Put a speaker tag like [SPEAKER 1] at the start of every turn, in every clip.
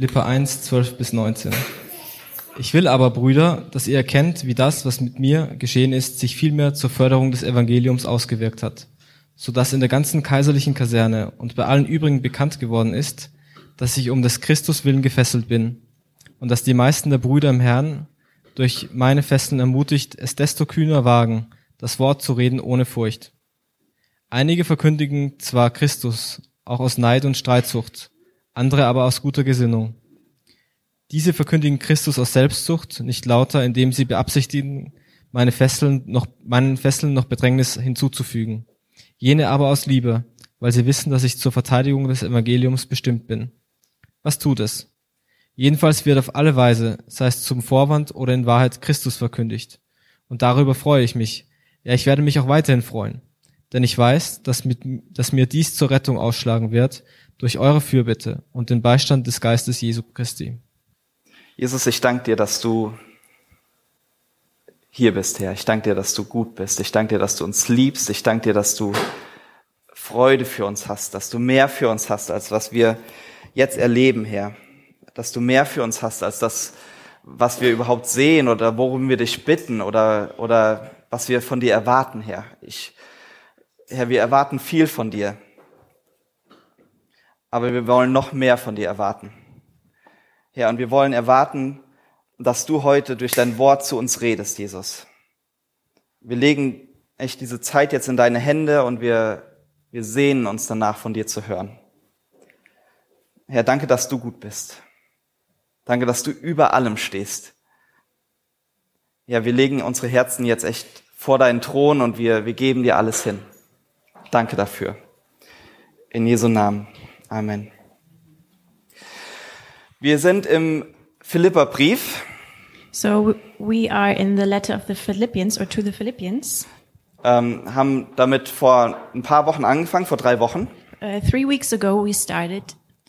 [SPEAKER 1] Lippe 1, 12 bis 19. Ich will aber, Brüder, dass ihr erkennt, wie das, was mit mir geschehen ist, sich vielmehr zur Förderung des Evangeliums ausgewirkt hat, so dass in der ganzen kaiserlichen Kaserne und bei allen übrigen bekannt geworden ist, dass ich um des Christus willen gefesselt bin und dass die meisten der Brüder im Herrn durch meine Fesseln ermutigt, es desto kühner wagen, das Wort zu reden ohne Furcht. Einige verkündigen zwar Christus, auch aus Neid und Streitsucht, andere aber aus guter Gesinnung. Diese verkündigen Christus aus Selbstsucht, nicht lauter, indem sie beabsichtigen, meine Fesseln noch, meinen Fesseln noch Bedrängnis hinzuzufügen. Jene aber aus Liebe, weil sie wissen, dass ich zur Verteidigung des Evangeliums bestimmt bin. Was tut es? Jedenfalls wird auf alle Weise, sei es zum Vorwand oder in Wahrheit, Christus verkündigt. Und darüber freue ich mich. Ja, ich werde mich auch weiterhin freuen. Denn ich weiß, dass, mit, dass mir dies zur Rettung ausschlagen wird, durch eure Fürbitte und den Beistand des Geistes Jesu Christi.
[SPEAKER 2] Jesus, ich danke dir, dass du hier bist, Herr. Ich danke dir, dass du gut bist. Ich danke dir, dass du uns liebst. Ich danke dir, dass du Freude für uns hast, dass du mehr für uns hast, als was wir jetzt erleben, Herr. Dass du mehr für uns hast, als das, was wir überhaupt sehen oder worum wir dich bitten oder, oder was wir von dir erwarten, Herr. Ich, Herr, wir erwarten viel von dir aber wir wollen noch mehr von dir erwarten. Ja, und wir wollen erwarten, dass du heute durch dein Wort zu uns redest, Jesus. Wir legen echt diese Zeit jetzt in deine Hände und wir, wir sehnen uns danach, von dir zu hören. Herr, danke, dass du gut bist. Danke, dass du über allem stehst. Ja, wir legen unsere Herzen jetzt echt vor deinen Thron und wir, wir geben dir alles hin. Danke dafür. In Jesu Namen. Amen. Wir sind im Philipperbrief.
[SPEAKER 3] So we are in the letter of the Philippians or to the Philippians.
[SPEAKER 2] Ähm, haben damit vor ein paar Wochen angefangen, vor drei Wochen.
[SPEAKER 3] Uh, three weeks ago we started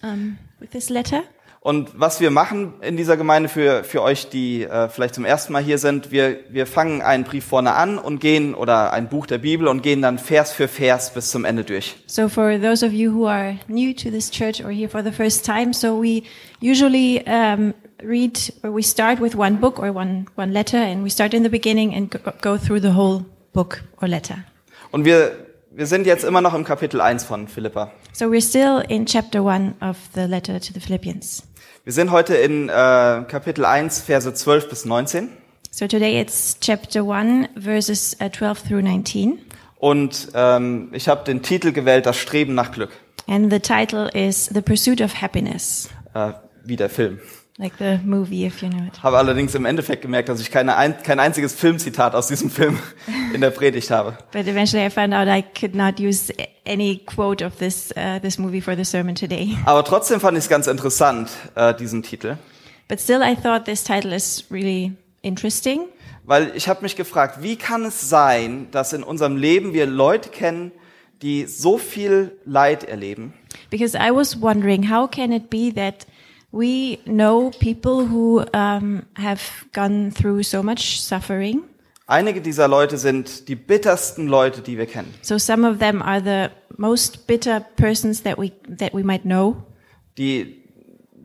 [SPEAKER 3] um, with this letter.
[SPEAKER 2] Und was wir machen in dieser Gemeinde für, für euch, die äh, vielleicht zum ersten Mal hier sind, wir, wir fangen einen Brief vorne an und gehen, oder ein Buch der Bibel und gehen dann Vers für Vers bis zum Ende durch.
[SPEAKER 3] So for those of you who are new to this church or here for the first time, so we usually um, read, or we start with one book or one, one letter and we start in the beginning and go, through the whole book or letter.
[SPEAKER 2] Und wir, wir sind jetzt immer noch im Kapitel 1 von Philippa.
[SPEAKER 3] So we're still in chapter 1 of the letter to the Philippians.
[SPEAKER 2] Wir sind heute in äh, Kapitel 1, Verse 12 bis 19.
[SPEAKER 3] So today it's chapter 1, verses uh, 12 through 19.
[SPEAKER 2] Und ähm, ich habe den Titel gewählt, das Streben nach Glück,
[SPEAKER 3] And the title is The Pursuit of Happiness,
[SPEAKER 2] äh, wie der Film.
[SPEAKER 3] Like the movie, if you know it.
[SPEAKER 2] Habe allerdings im Endeffekt gemerkt, dass ich keine ein, kein einziges Filmzitat aus diesem Film in der Predigt habe.
[SPEAKER 3] But eventually I found out I could not use any quote of this, uh, this movie for the sermon today.
[SPEAKER 2] Aber trotzdem fand ich es ganz interessant, äh, diesen Titel.
[SPEAKER 3] But still I thought this title is really interesting
[SPEAKER 2] Weil ich habe mich gefragt, wie kann es sein, dass in unserem Leben wir Leute kennen, die so viel Leid erleben,
[SPEAKER 3] because I was wondering how can it be that we know people who um, have gone through so much suffering.
[SPEAKER 2] Einige dieser Leute sind die bittersten Leute, die wir kennen.
[SPEAKER 3] So some of them are the most bitter persons that we that we might know.
[SPEAKER 2] Die,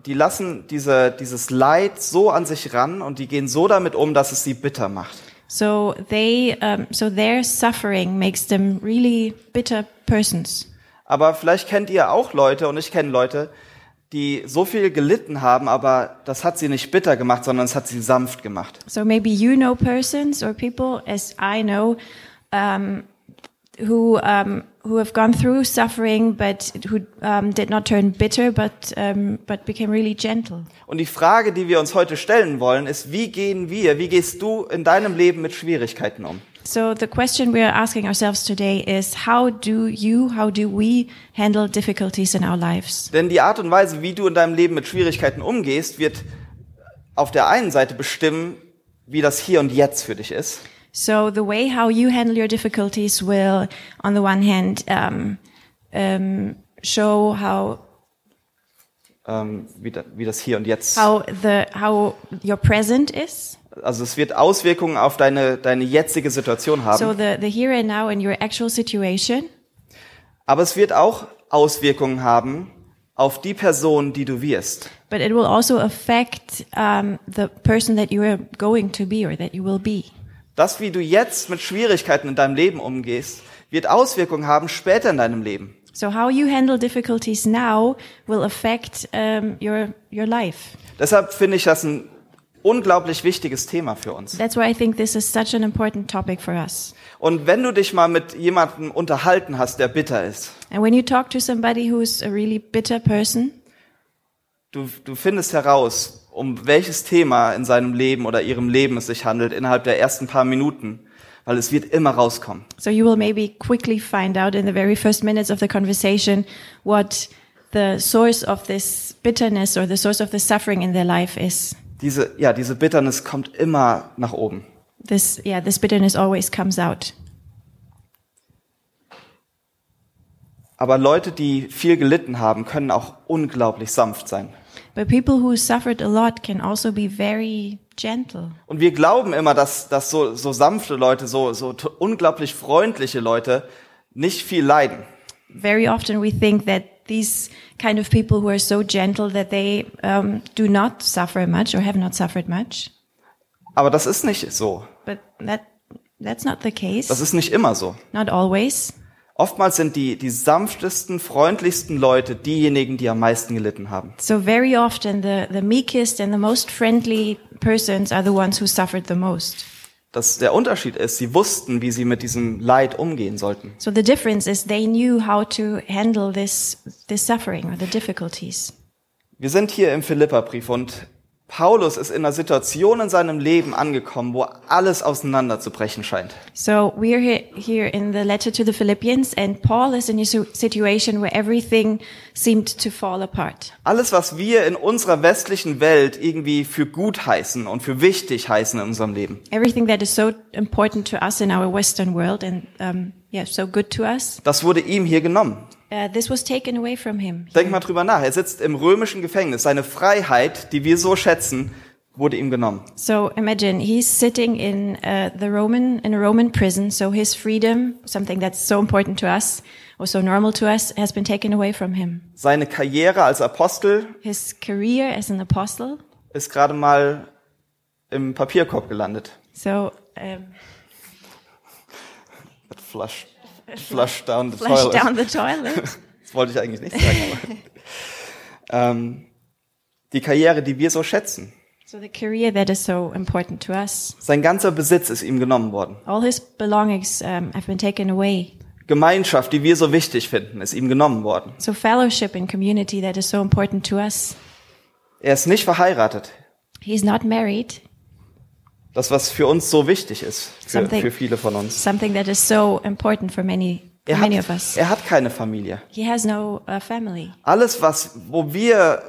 [SPEAKER 2] die lassen diese, dieses Leid so an sich ran und die gehen so damit um, dass es sie bitter macht.
[SPEAKER 3] So they um, so their suffering makes them really bitter persons.
[SPEAKER 2] Aber vielleicht kennt ihr auch Leute und ich kenne Leute, die so viel gelitten haben, aber das hat sie nicht bitter gemacht, sondern es hat sie sanft gemacht.
[SPEAKER 3] So maybe you know persons or people, as I know, um, who um, who have gone through suffering, but who um, did not turn bitter, but um, but became really gentle.
[SPEAKER 2] Und die Frage, die wir uns heute stellen wollen, ist, wie gehen wir, wie gehst du in deinem Leben mit Schwierigkeiten um?
[SPEAKER 3] So the question we are asking ourselves today is: How do you, how do we handle difficulties in our lives?
[SPEAKER 2] Denn die Art und Weise, wie du in deinem Leben mit Schwierigkeiten umgehst, wird auf der einen Seite bestimmen, wie das hier und jetzt für dich ist.
[SPEAKER 3] So the way how you handle your difficulties will, on the one hand, um, um, show how
[SPEAKER 2] Ähm, wie, da, wie das hier und jetzt.
[SPEAKER 3] how the how your present is.
[SPEAKER 2] Also es wird Auswirkungen auf deine, deine jetzige Situation haben.
[SPEAKER 3] So the the here and now in your actual situation,
[SPEAKER 2] Aber es wird auch Auswirkungen haben auf die Person, die du wirst.
[SPEAKER 3] but it will also affect um, the person that you are going to be or that you will be.
[SPEAKER 2] Das, wie du jetzt mit Schwierigkeiten in deinem Leben umgehst, wird Auswirkungen haben später in deinem Leben.
[SPEAKER 3] So how you handle difficulties now will affect um, your your life.
[SPEAKER 2] Deshalb finde ich das ein unglaublich wichtiges Thema für uns.
[SPEAKER 3] That's why I think this is such an important topic for us.
[SPEAKER 2] Und wenn du dich mal mit jemandem unterhalten hast, der bitter ist,
[SPEAKER 3] And when you talk to somebody who's a really bitter person,
[SPEAKER 2] du, du findest heraus, um welches Thema in seinem Leben oder ihrem Leben es sich handelt, innerhalb der ersten paar Minuten, weil es wird immer rauskommen.
[SPEAKER 3] so you will maybe quickly find out in the very first minutes of the conversation what the source of this bitterness or the source of the suffering in their life is.
[SPEAKER 2] Diese, ja, diese Bitternis kommt immer nach oben.
[SPEAKER 3] This, yeah, this bitterness always comes out.
[SPEAKER 2] Aber Leute, die viel gelitten haben, können auch unglaublich sanft sein.
[SPEAKER 3] But people who suffered a lot can also be very gentle.
[SPEAKER 2] Und wir glauben immer, dass, dass so, so sanfte Leute, so, so unglaublich freundliche Leute nicht viel leiden.
[SPEAKER 3] Very often we think that these kind of people who are so gentle that they um, do not suffer much or have not suffered much.
[SPEAKER 2] Aber das ist nicht so.
[SPEAKER 3] But that that's not the case.
[SPEAKER 2] Das ist nicht immer so.
[SPEAKER 3] Not always.
[SPEAKER 2] Oftmals sind die, die sanftesten, freundlichsten Leute diejenigen, die am meisten gelitten haben.
[SPEAKER 3] So very often the, the meekest and the most friendly persons are the ones who suffered the most.
[SPEAKER 2] Das, der Unterschied ist, sie wussten, wie sie mit diesem Leid umgehen sollten.
[SPEAKER 3] So the difference is they knew how to handle this this suffering or the difficulties.
[SPEAKER 2] Wir sind hier im Philipperbrief und Paulus ist in einer Situation in seinem Leben angekommen, wo alles auseinanderzubrechen scheint.
[SPEAKER 3] So we are here, here in the letter to the Philippians, and Paul is in a situation where everything seemed to fall apart.
[SPEAKER 2] Alles, was wir in unserer westlichen Welt irgendwie für gut heißen und für wichtig heißen in unserem Leben,
[SPEAKER 3] Everything that is so important to us in our Western world, and um, yeah, so good to us,
[SPEAKER 2] das wurde ihm hier genommen.
[SPEAKER 3] uh, this was taken away from him.
[SPEAKER 2] Denk mal drüber nach. Er sitzt im römischen Gefängnis. Seine Freiheit, die wir so schätzen, wurde ihm genommen.
[SPEAKER 3] So imagine he's sitting in uh, the Roman in a Roman prison. So his freedom, something that's so important to us or so normal to us, has been taken away from him.
[SPEAKER 2] Seine Karriere als Apostel
[SPEAKER 3] His career as an apostle.
[SPEAKER 2] ist gerade mal im Papierkorb gelandet.
[SPEAKER 3] So um,
[SPEAKER 2] Flush, flush down the
[SPEAKER 3] flush
[SPEAKER 2] toilet.
[SPEAKER 3] down the toilet.
[SPEAKER 2] Das wollte ich eigentlich nicht sagen. Ähm, die Karriere, die wir so schätzen.
[SPEAKER 3] so the career that is so important to us.
[SPEAKER 2] Sein ganzer Besitz ist ihm genommen worden.
[SPEAKER 3] All his belongings um, have been taken away.
[SPEAKER 2] Gemeinschaft, die wir so wichtig finden, ist ihm genommen worden.
[SPEAKER 3] So fellowship and community that is so important to us.
[SPEAKER 2] Er ist nicht verheiratet.
[SPEAKER 3] He's not married.
[SPEAKER 2] Das, was für uns so wichtig ist, für, für viele von uns.
[SPEAKER 3] Something that is so important for many,
[SPEAKER 2] Er hat,
[SPEAKER 3] us.
[SPEAKER 2] er hat keine Familie.
[SPEAKER 3] He has no uh, family.
[SPEAKER 2] Alles, was, wo wir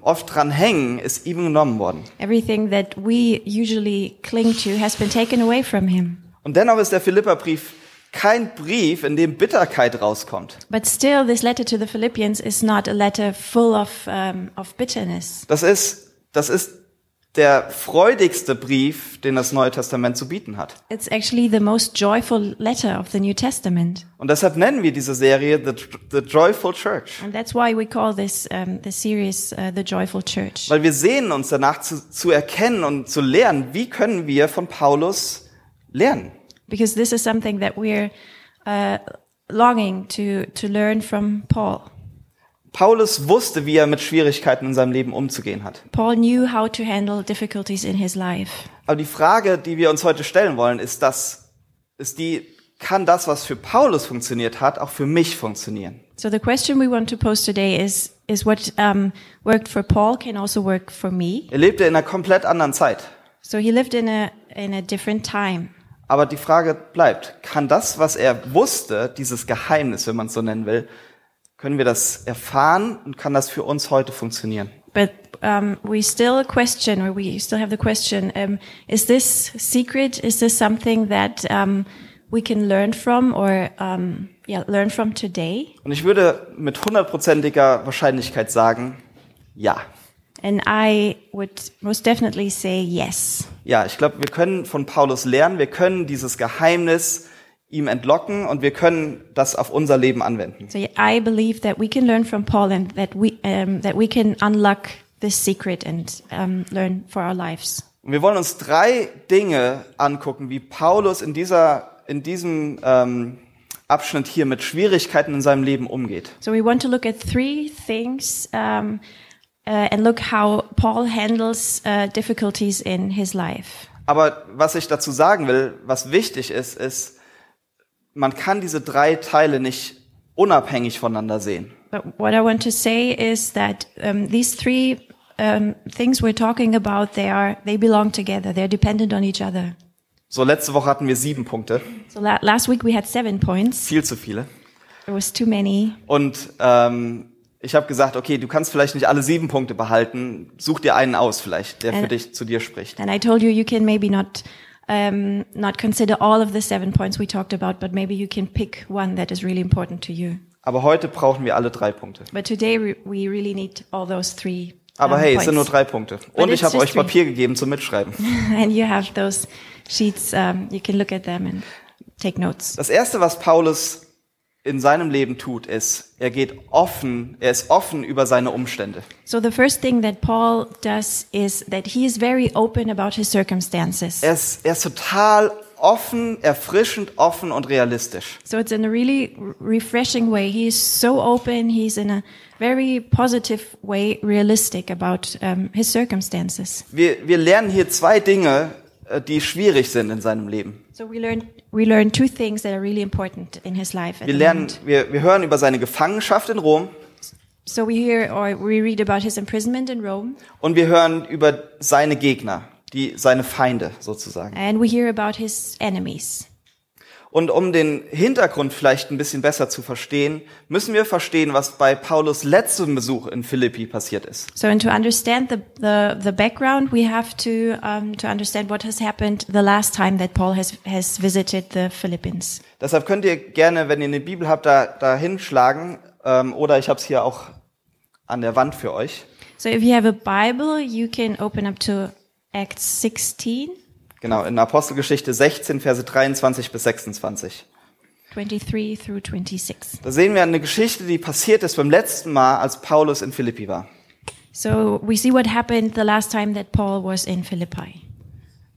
[SPEAKER 2] oft dran hängen, ist ihm genommen worden.
[SPEAKER 3] Everything that we usually cling to has been taken away from him.
[SPEAKER 2] Und dennoch ist der Philipperbrief kein Brief, in dem Bitterkeit rauskommt.
[SPEAKER 3] But still, this letter to the Philippians is not a letter full of, um, of bitterness.
[SPEAKER 2] Das ist, das ist der freudigste Brief, den das Neue Testament zu bieten hat.
[SPEAKER 3] It's actually the most joyful letter of the New Testament.
[SPEAKER 2] Und deshalb nennen wir diese Serie The, The Joyful Church.
[SPEAKER 3] And that's why we call this, um, the series uh, The Joyful Church.
[SPEAKER 2] Weil wir sehnen uns danach zu, zu erkennen und zu lernen, wie können wir von Paulus lernen.
[SPEAKER 3] Because this is something that we're uh, longing to, to learn from Paul.
[SPEAKER 2] Paulus wusste, wie er mit Schwierigkeiten in seinem Leben umzugehen hat.
[SPEAKER 3] Paul knew how to handle difficulties in his life.
[SPEAKER 2] Aber die Frage, die wir uns heute stellen wollen, ist das, ist die, kann das, was für Paulus funktioniert hat, auch für mich funktionieren?
[SPEAKER 3] So the question we want to pose today is, is what um, worked for Paul can also work for me.
[SPEAKER 2] Er lebte in einer komplett anderen Zeit.
[SPEAKER 3] So he lived in a, in a different time.
[SPEAKER 2] Aber die Frage bleibt, kann das, was er wusste, dieses Geheimnis, wenn man es so nennen will, können wir das erfahren und kann das für uns heute funktionieren?
[SPEAKER 3] But um, we still question, or we still have the question: um, Is this secret? Is this something that um, we can learn from, or um, yeah, learn from today?
[SPEAKER 2] Und ich würde mit hundertprozentiger Wahrscheinlichkeit sagen, ja.
[SPEAKER 3] And I would most definitely say yes.
[SPEAKER 2] Ja, ich glaube, wir können von Paulus lernen, wir können dieses Geheimnis ihm entlocken und wir können das auf unser Leben anwenden.
[SPEAKER 3] So I believe that we can learn from Paul, and that we um, that we can unlock this secret and um, learn for our lives.
[SPEAKER 2] Und wir wollen uns drei Dinge angucken, wie Paulus in dieser, in diesem ähm, Abschnitt hier mit Schwierigkeiten in seinem Leben umgeht.
[SPEAKER 3] So we want to look at three things um, uh, and look how Paul handles uh, difficulties in his life.
[SPEAKER 2] Aber was ich dazu sagen will, was wichtig ist, ist, man kann diese drei Teile nicht unabhängig voneinander sehen.
[SPEAKER 3] But what I want to say is that um, these three um, things we're talking about, they are they belong together. They're dependent on each other.
[SPEAKER 2] So, letzte Woche hatten wir sieben Punkte,
[SPEAKER 3] So la- last week we had seven points.
[SPEAKER 2] viel zu viele.
[SPEAKER 3] There was too many.
[SPEAKER 2] Und ähm, ich habe gesagt, okay, du kannst vielleicht nicht alle sieben Punkte behalten. Such dir einen aus, vielleicht, der für
[SPEAKER 3] Äh.
[SPEAKER 2] dich zu dir spricht.
[SPEAKER 3] And I told you you can maybe not um, not consider all of the seven points we talked about, but maybe you can pick one that is really important to you.
[SPEAKER 2] Aber heute brauchen wir alle drei Punkte.
[SPEAKER 3] But today we, really need all those three.
[SPEAKER 2] Aber
[SPEAKER 3] um,
[SPEAKER 2] hey, es sind nur drei Punkte. Und ich habe euch
[SPEAKER 3] three.
[SPEAKER 2] Papier gegeben zum Mitschreiben.
[SPEAKER 3] and you have those sheets. Um, you can look at them and take notes.
[SPEAKER 2] Das erste, was Paulus in seinem Leben tut, ist, er geht offen, er ist offen über seine Umstände.
[SPEAKER 3] So the first thing that Paul does is that he is very open about his circumstances.
[SPEAKER 2] Er ist, er ist total offen, erfrischend offen und realistisch.
[SPEAKER 3] So it's in a really refreshing way. He is so open. He's in a very positive way, realistic about um, his circumstances.
[SPEAKER 2] Wir, wir lernen hier zwei Dinge, äh, die schwierig sind in seinem Leben.
[SPEAKER 3] So we learn we learn two things that are really important in his life.
[SPEAKER 2] Wir lernen, wir, wir hören über seine Gefangenschaft in Rom
[SPEAKER 3] So we hear or we read about his imprisonment in Rome,
[SPEAKER 2] und wir hören über seine Gegner, die, seine Feinde sozusagen.
[SPEAKER 3] and we hear about his enemies.
[SPEAKER 2] Und um den Hintergrund vielleicht ein bisschen besser zu verstehen, müssen wir verstehen, was bei Paulus letztem Besuch in Philippi passiert ist.
[SPEAKER 3] So, and to understand the, the, the background, we have to, um, to understand what has happened the last time that Paul has, has visited the Philippines.
[SPEAKER 2] Deshalb könnt ihr gerne, wenn ihr eine Bibel habt, da, da hinschlagen. Ähm, oder ich habe es hier auch an der Wand für euch.
[SPEAKER 3] So, if you have a Bible, you can open up to Acts 16,
[SPEAKER 2] Genau, in Apostelgeschichte 16, Verse 23 bis 26.
[SPEAKER 3] 23 through 26.
[SPEAKER 2] Da sehen wir eine Geschichte, die passiert ist beim letzten Mal, als Paulus in Philippi war.
[SPEAKER 3] So, we see what happened the last time that Paul was in Philippi.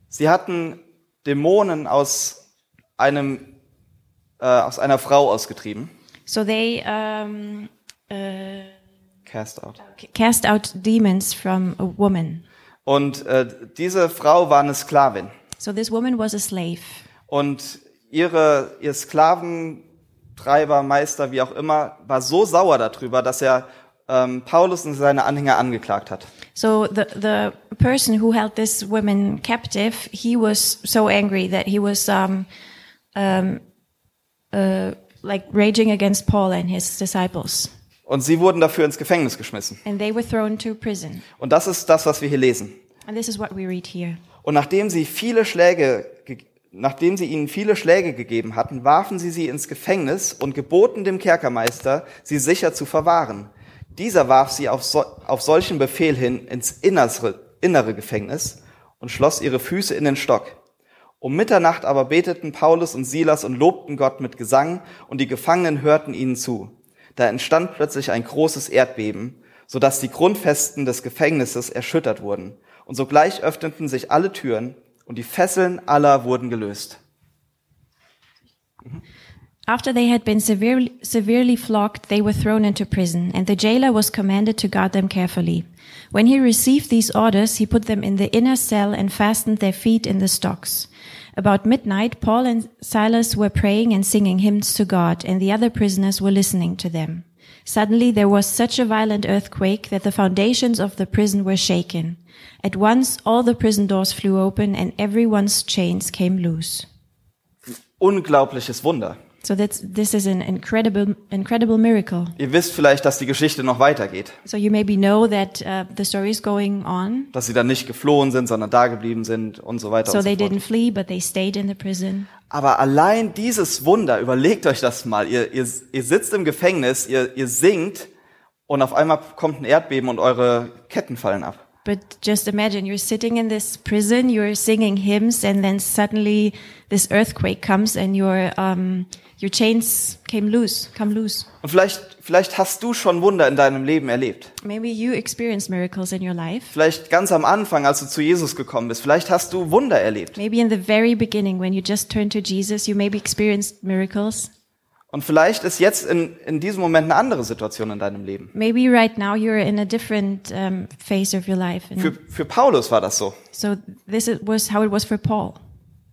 [SPEAKER 2] Sie hatten Dämonen aus einem, äh, aus einer Frau ausgetrieben.
[SPEAKER 3] So, they um, uh,
[SPEAKER 2] Cast out.
[SPEAKER 3] cast out demons from a woman.
[SPEAKER 2] Und äh, diese Frau war eine Sklavin.
[SPEAKER 3] So, this woman was a slave.
[SPEAKER 2] Und ihre, ihr Sklaventreiber, Meister, wie auch immer, war so sauer darüber, dass er ähm, Paulus und seine Anhänger angeklagt hat.
[SPEAKER 3] So the the person who held this woman captive, he was so angry that he was um, um, uh, like raging against Paul and his disciples,
[SPEAKER 2] Und sie wurden dafür ins Gefängnis geschmissen.
[SPEAKER 3] and they were thrown to prison.
[SPEAKER 2] Und das ist das, was wir hier lesen.
[SPEAKER 3] And this is what we read here.
[SPEAKER 2] Und nachdem sie viele Schläge, ge- nachdem sie ihnen viele Schläge gegeben hatten, warfen sie sie ins Gefängnis und geboten dem Kerkermeister, sie sicher zu verwahren. Dieser warf sie auf, so, auf solchen Befehl hin ins innere, innere Gefängnis und schloss ihre Füße in den Stock. Um Mitternacht aber beteten Paulus und Silas und lobten Gott mit Gesang, und die Gefangenen hörten ihnen zu. Da entstand plötzlich ein großes Erdbeben, so dass die Grundfesten des Gefängnisses erschüttert wurden. Und sogleich öffneten sich alle Türen, und die Fesseln aller wurden gelöst.
[SPEAKER 3] After they had been severely, severely flogged, they were thrown into prison, and the jailer was commanded to guard them carefully. When he received these orders, he put them in the inner cell and fastened their feet in the stocks. About midnight, Paul and Silas were praying and singing hymns to God, and the other prisoners were listening to them. Suddenly there was such a violent earthquake that the foundations of the prison were shaken. At once all the prison doors flew open and everyone's chains came loose.
[SPEAKER 2] Unglaubliches Wunder.
[SPEAKER 3] So that's, this is an incredible, incredible miracle.
[SPEAKER 2] Ihr wisst vielleicht, dass die Geschichte noch weitergeht.
[SPEAKER 3] So you maybe know that uh, the story is going on.
[SPEAKER 2] Dass sie dann nicht geflohen sind, sondern da geblieben sind und so weiter
[SPEAKER 3] So
[SPEAKER 2] und so
[SPEAKER 3] they
[SPEAKER 2] fort.
[SPEAKER 3] didn't flee, but they stayed in the prison.
[SPEAKER 2] Aber allein dieses Wunder, überlegt euch das mal. Ihr, ihr, ihr sitzt im Gefängnis, ihr, ihr singt und auf einmal kommt ein Erdbeben und eure Ketten fallen ab.
[SPEAKER 3] But just imagine you're sitting in this prison, you're singing hymns, and then suddenly this earthquake comes and your um, your chains came loose, come loose.
[SPEAKER 2] Und vielleicht, vielleicht hast du schon Wunder in deinem Leben erlebt.
[SPEAKER 3] Maybe you experienced miracles in your life.
[SPEAKER 2] Vielleicht ganz am Anfang, als du zu Jesus gekommen bist. Vielleicht hast du Wunder erlebt.
[SPEAKER 3] Maybe in the very beginning, when you just turned to Jesus, you maybe experienced miracles.
[SPEAKER 2] Und vielleicht ist jetzt in, in diesem Moment eine andere Situation in deinem Leben.
[SPEAKER 3] Maybe right now you're in a different um, phase of your life.
[SPEAKER 2] Für, für Paulus war das so.
[SPEAKER 3] so this is- was how it was for Paul.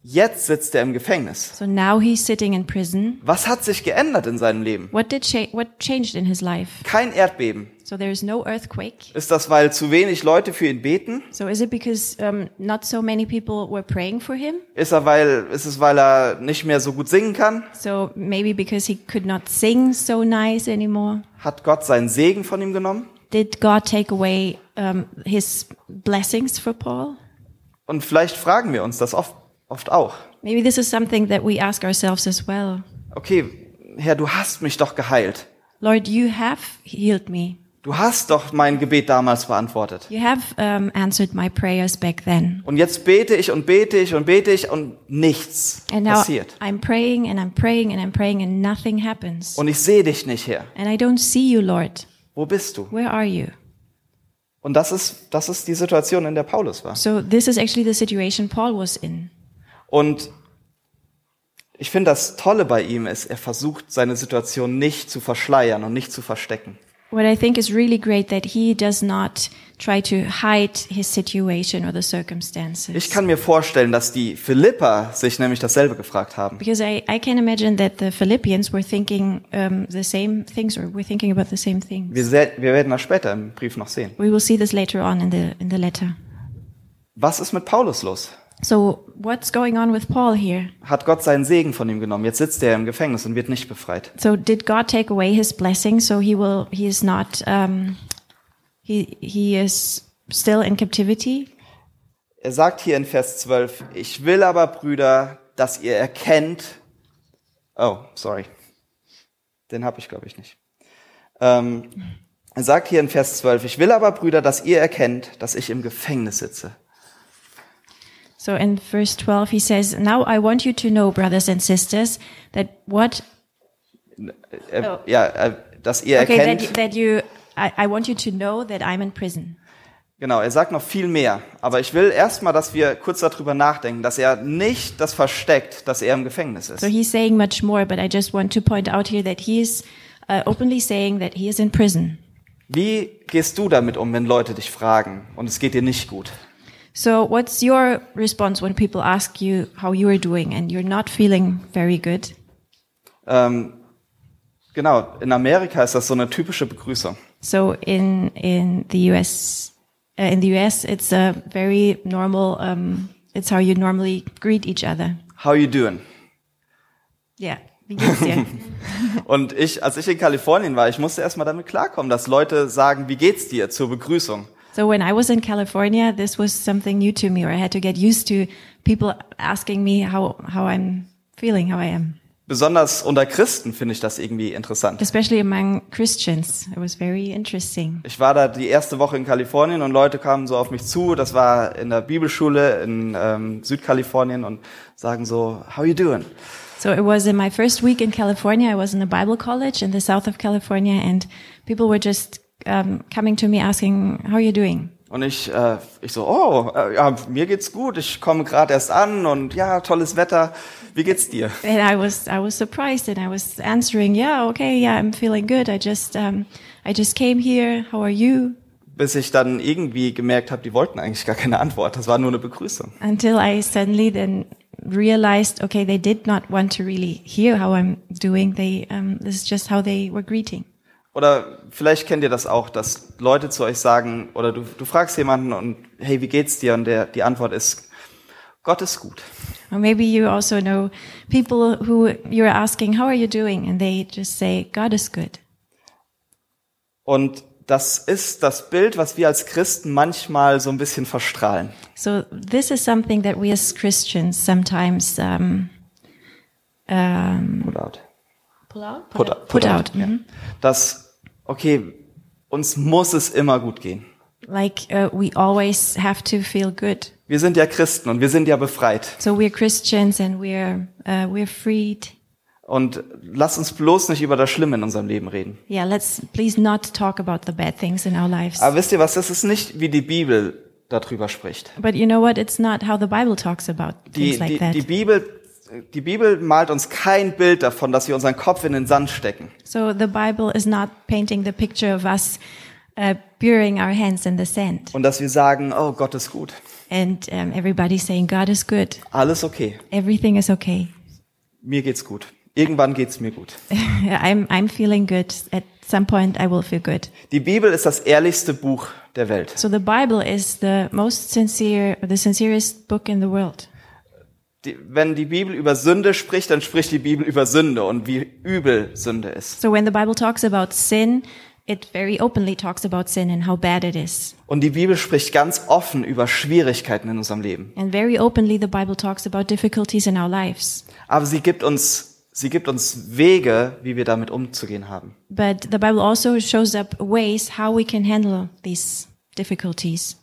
[SPEAKER 2] Jetzt sitzt er im Gefängnis.
[SPEAKER 3] So now he's sitting in prison.
[SPEAKER 2] Was hat sich geändert in seinem Leben?
[SPEAKER 3] What did cha- what changed in his life?
[SPEAKER 2] Kein Erdbeben.
[SPEAKER 3] So there is no earthquake.
[SPEAKER 2] Ist das, weil zu wenig Leute für ihn beten?
[SPEAKER 3] So is it because um, not so many people were praying for him?
[SPEAKER 2] Ist er, weil, ist es, weil er nicht mehr so gut singen kann?
[SPEAKER 3] So maybe because he could not sing so nice anymore?
[SPEAKER 2] Hat Gott seinen Segen von ihm genommen?
[SPEAKER 3] Did God take away um, his blessings for Paul?
[SPEAKER 2] Und vielleicht fragen wir uns das oft, oft auch.
[SPEAKER 3] Maybe this is something that we ask ourselves as well.
[SPEAKER 2] Okay, Herr, du hast mich doch geheilt.
[SPEAKER 3] Lord, you have healed me.
[SPEAKER 2] Du hast doch mein Gebet damals beantwortet.
[SPEAKER 3] You have um, answered my prayers back then.
[SPEAKER 2] Und jetzt bete ich und bete ich und bete ich und nichts
[SPEAKER 3] And now
[SPEAKER 2] passiert.
[SPEAKER 3] I'm praying and I'm praying and I'm praying and nothing happens.
[SPEAKER 2] Und ich sehe dich nicht, Herr.
[SPEAKER 3] And I don't see you, Lord.
[SPEAKER 2] Wo bist du?
[SPEAKER 3] Where are you?
[SPEAKER 2] Und das ist, das ist die Situation, in der Paulus war.
[SPEAKER 3] So this is actually the situation Paul was in.
[SPEAKER 2] Und ich finde, das Tolle bei ihm ist, er versucht, seine Situation nicht zu verschleiern und nicht zu verstecken.
[SPEAKER 3] What I think is really great that he does not try to hide his situation or the circumstances.
[SPEAKER 2] Ich kann mir vorstellen, dass die Philipper sich nämlich dasselbe gefragt haben.
[SPEAKER 3] because I, I can imagine that the Philippians were thinking um, the same things or were thinking about the same things.
[SPEAKER 2] Wir, wir werden das später im Brief noch sehen.
[SPEAKER 3] We will see this later on in the in the letter.
[SPEAKER 2] Was ist mit Paulus los?
[SPEAKER 3] So what's going on with Paul here?
[SPEAKER 2] Hat Gott seinen Segen von ihm genommen? Jetzt sitzt er im Gefängnis und wird nicht befreit.
[SPEAKER 3] So did God take away his blessing? So he will he is not um, he he is still in captivity.
[SPEAKER 2] Er sagt hier in Vers 12, ich will aber, Brüder, dass ihr erkennt, oh, sorry, den habe ich, glaube ich, nicht. Ähm, er sagt hier in Vers 12, ich will aber, Brüder, dass ihr erkennt, dass ich im Gefängnis sitze.
[SPEAKER 3] So in verse 12 he says, "Now I want you to know, brothers and sisters, that what
[SPEAKER 2] Er, Ja, äh, dass ihr
[SPEAKER 3] Oh. okay
[SPEAKER 2] erkennt,
[SPEAKER 3] that, that you I, I want you to know that I'm in prison."
[SPEAKER 2] genau, er sagt noch viel mehr. Aber ich will erstmal, dass wir kurz darüber nachdenken, dass er nicht das versteckt, dass er im Gefängnis ist.
[SPEAKER 3] So he's saying much more, but I just want to point out here that he is uh, openly saying that he is in prison.
[SPEAKER 2] Wie gehst du damit um, wenn Leute dich fragen und es geht dir nicht gut?
[SPEAKER 3] So what's your response when people ask you how you are doing and you're not feeling very good?
[SPEAKER 2] Ähm, genau, in Amerika ist das so eine typische Begrüßung.
[SPEAKER 3] So in in the US, uh, in the US, it's a very normal. Um, it's how you normally greet each other.
[SPEAKER 2] How you doing?
[SPEAKER 3] Yeah. Wie geht's dir?
[SPEAKER 2] Und ich, als ich in Kalifornien war, ich musste erstmal damit klarkommen, dass Leute sagen, wie geht's dir zur Begrüßung?
[SPEAKER 3] So when I was in California, this was something new to me, or I had to get used to people asking me how how I'm feeling, how I am.
[SPEAKER 2] Besonders unter Christen finde ich das irgendwie interessant.
[SPEAKER 3] Especially among Christians, it was very interesting.
[SPEAKER 2] Ich war da die erste Woche in Kalifornien und Leute kamen so auf mich zu, das war in der Bibelschule in ähm, Südkalifornien und sagen so, how you doing?
[SPEAKER 3] So it was in my first week in California. I was in a Bible college in the south of California, and people were just um, coming to me asking, "How are you doing?"
[SPEAKER 2] Und ich, äh, ich so, oh, äh, ja, mir geht's gut, ich komme gerade erst an und ja, tolles Wetter. Wie geht's dir?
[SPEAKER 3] And I was I was surprised, and I was answering, "Yeah, okay, yeah, I'm feeling good. I just um, I just came here. How are you?"
[SPEAKER 2] Bis ich dann irgendwie gemerkt habe, die wollten eigentlich gar keine Antwort. Das war nur eine Begrüßung.
[SPEAKER 3] Until I suddenly then realized, okay, they did not want to really hear how I'm doing. They um, this is just how they were greeting.
[SPEAKER 2] Oder vielleicht kennt ihr das auch, dass Leute zu euch sagen, oder du, du fragst jemanden und hey, wie geht's dir? Und der, die Antwort ist, Gott ist gut.
[SPEAKER 3] Or maybe you also know people who you're asking, how are you doing? And they just say, God is good.
[SPEAKER 2] Und das ist das Bild, was wir als Christen manchmal so ein bisschen verstrahlen.
[SPEAKER 3] So this is something that we as Christians sometimes um, um,
[SPEAKER 2] Put out.
[SPEAKER 3] Pull out,
[SPEAKER 2] Put out.
[SPEAKER 3] put out. Mhm.
[SPEAKER 2] Dass, okay, uns muss es immer gut gehen.
[SPEAKER 3] like uh, we always have to feel good.
[SPEAKER 2] Wir sind ja Christen und wir sind ja befreit.
[SPEAKER 3] So we're Christians and we're uh, we're freed.
[SPEAKER 2] Und lass uns bloß nicht über das Schlimme in unserem Leben reden.
[SPEAKER 3] Yeah, let's please not talk about the bad things in our lives.
[SPEAKER 2] Aber wisst ihr was, das ist nicht, wie die Bibel darüber spricht.
[SPEAKER 3] But you know what? It's not how the Bible talks about
[SPEAKER 2] Die,
[SPEAKER 3] things like
[SPEAKER 2] die,
[SPEAKER 3] that.
[SPEAKER 2] die, Bibel, die Bibel malt uns kein Bild davon, dass wir unseren Kopf in den Sand stecken.
[SPEAKER 3] So the Bible is not painting the picture of us uh, burying our hands in the sand
[SPEAKER 2] Und dass wir sagen, oh, Gott ist gut.
[SPEAKER 3] and um, everybody saying God is good,
[SPEAKER 2] Alles okay.
[SPEAKER 3] everything is okay.
[SPEAKER 2] Mir geht's gut. Irgendwann geht's mir gut.
[SPEAKER 3] I'm I'm feeling good. At some point, I will feel good.
[SPEAKER 2] Die Bibel ist das ehrlichste Buch der Welt.
[SPEAKER 3] So the Bible is the most sincere, the sincerest book in the world.
[SPEAKER 2] Die, wenn die Bibel über Sünde spricht, dann spricht die Bibel über Sünde und wie übel Sünde ist.
[SPEAKER 3] So when the Bible talks about sin, it very openly talks about sin and how bad it is.
[SPEAKER 2] Und die Bibel spricht ganz offen über Schwierigkeiten in unserem Leben.
[SPEAKER 3] And very openly, the Bible talks about difficulties in our lives.
[SPEAKER 2] Aber sie gibt uns, sie gibt uns Wege, wie wir damit umzugehen haben.
[SPEAKER 3] But the Bible also shows up ways how we can handle these difficulties.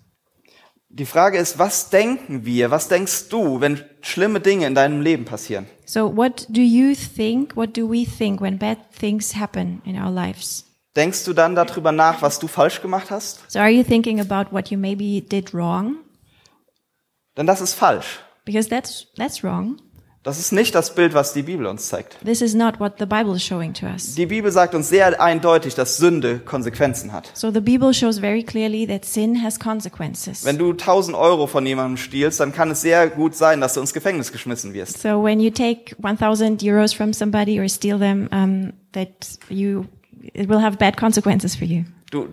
[SPEAKER 2] Die Frage ist, was denken wir, was denkst du, wenn schlimme Dinge in deinem Leben passieren?
[SPEAKER 3] So what do you think? What do we think when bad things happen in our lives?
[SPEAKER 2] Denkst du dann darüber nach, was du falsch gemacht hast?
[SPEAKER 3] So are you thinking about what you maybe did wrong?
[SPEAKER 2] Denn das ist falsch.
[SPEAKER 3] Because that's that's wrong.
[SPEAKER 2] Das ist nicht das Bild, was die Bibel uns zeigt.
[SPEAKER 3] This is not what the Bible is showing to us.
[SPEAKER 2] Die Bibel sagt uns sehr eindeutig, dass Sünde Konsequenzen hat.
[SPEAKER 3] So the Bible shows very clearly that sin has consequences.
[SPEAKER 2] Wenn du 1000 Euro von jemandem stiehlst, dann kann es sehr gut sein, dass du ins Gefängnis geschmissen wirst.
[SPEAKER 3] So when you take 1,000 euros from somebody or steal them, um, that you it will have bad consequences for you.
[SPEAKER 2] Du,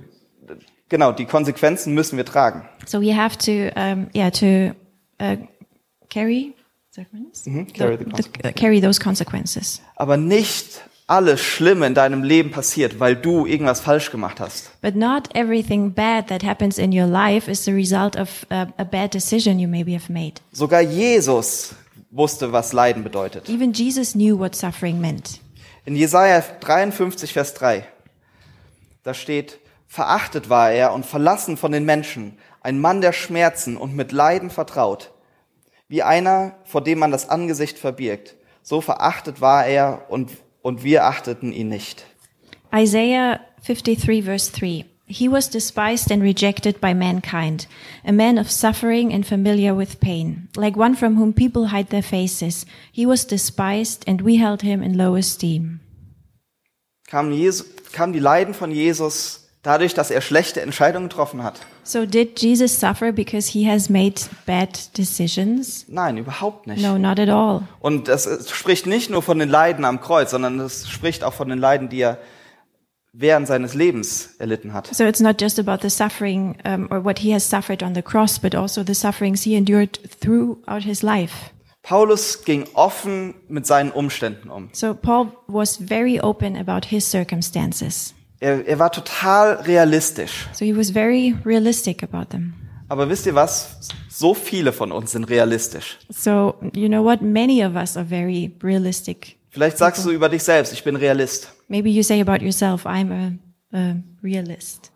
[SPEAKER 2] genau, die Konsequenzen müssen wir tragen.
[SPEAKER 3] So we have to, um, yeah, to uh, carry.
[SPEAKER 2] Mhm, carry the
[SPEAKER 3] the- uh, carry those consequences.
[SPEAKER 2] Aber nicht alles Schlimme in deinem Leben passiert, weil du irgendwas falsch gemacht hast.
[SPEAKER 3] But not everything bad that happens in your life is the result of uh, a bad decision you maybe have made.
[SPEAKER 2] Sogar Jesus wusste, was Leiden bedeutet.
[SPEAKER 3] Even Jesus knew what suffering meant.
[SPEAKER 2] In Jesaja 53, Vers 3, da steht, verachtet war er und verlassen von den Menschen, ein Mann der Schmerzen und mit Leiden vertraut, wie einer, vor dem man das Angesicht verbirgt. So verachtet war er und, und wir achteten ihn nicht.
[SPEAKER 3] Isaiah 53 verse 3. He was despised and rejected by mankind, a man of suffering and familiar with pain, like one from whom people hide their faces. He was despised and we held him in low esteem.
[SPEAKER 2] Kam, Jesu, kam die Leiden von Jesus dadurch, dass er schlechte Entscheidungen getroffen hat?
[SPEAKER 3] So did Jesus suffer because he has made bad decisions?
[SPEAKER 2] Nein, überhaupt nicht.
[SPEAKER 3] No, not at all.
[SPEAKER 2] Und das spricht nicht nur von den Leiden am Kreuz, sondern es spricht auch von den Leiden, die er während seines Lebens erlitten hat.
[SPEAKER 3] So it's not just about the suffering um, or what he has suffered on the cross, but also the sufferings he endured throughout his life.
[SPEAKER 2] Paulus ging offen mit seinen Umständen um.
[SPEAKER 3] So Paul was very open about his circumstances.
[SPEAKER 2] Er, er war total realistisch.
[SPEAKER 3] So he was very realistic about them.
[SPEAKER 2] Aber wisst ihr was? So viele von uns sind realistisch.
[SPEAKER 3] So, you know what? Many of us are very realistic.
[SPEAKER 2] Vielleicht sagst du über dich selbst, ich bin Realist.
[SPEAKER 3] Maybe you say about yourself, I'm a, a realist.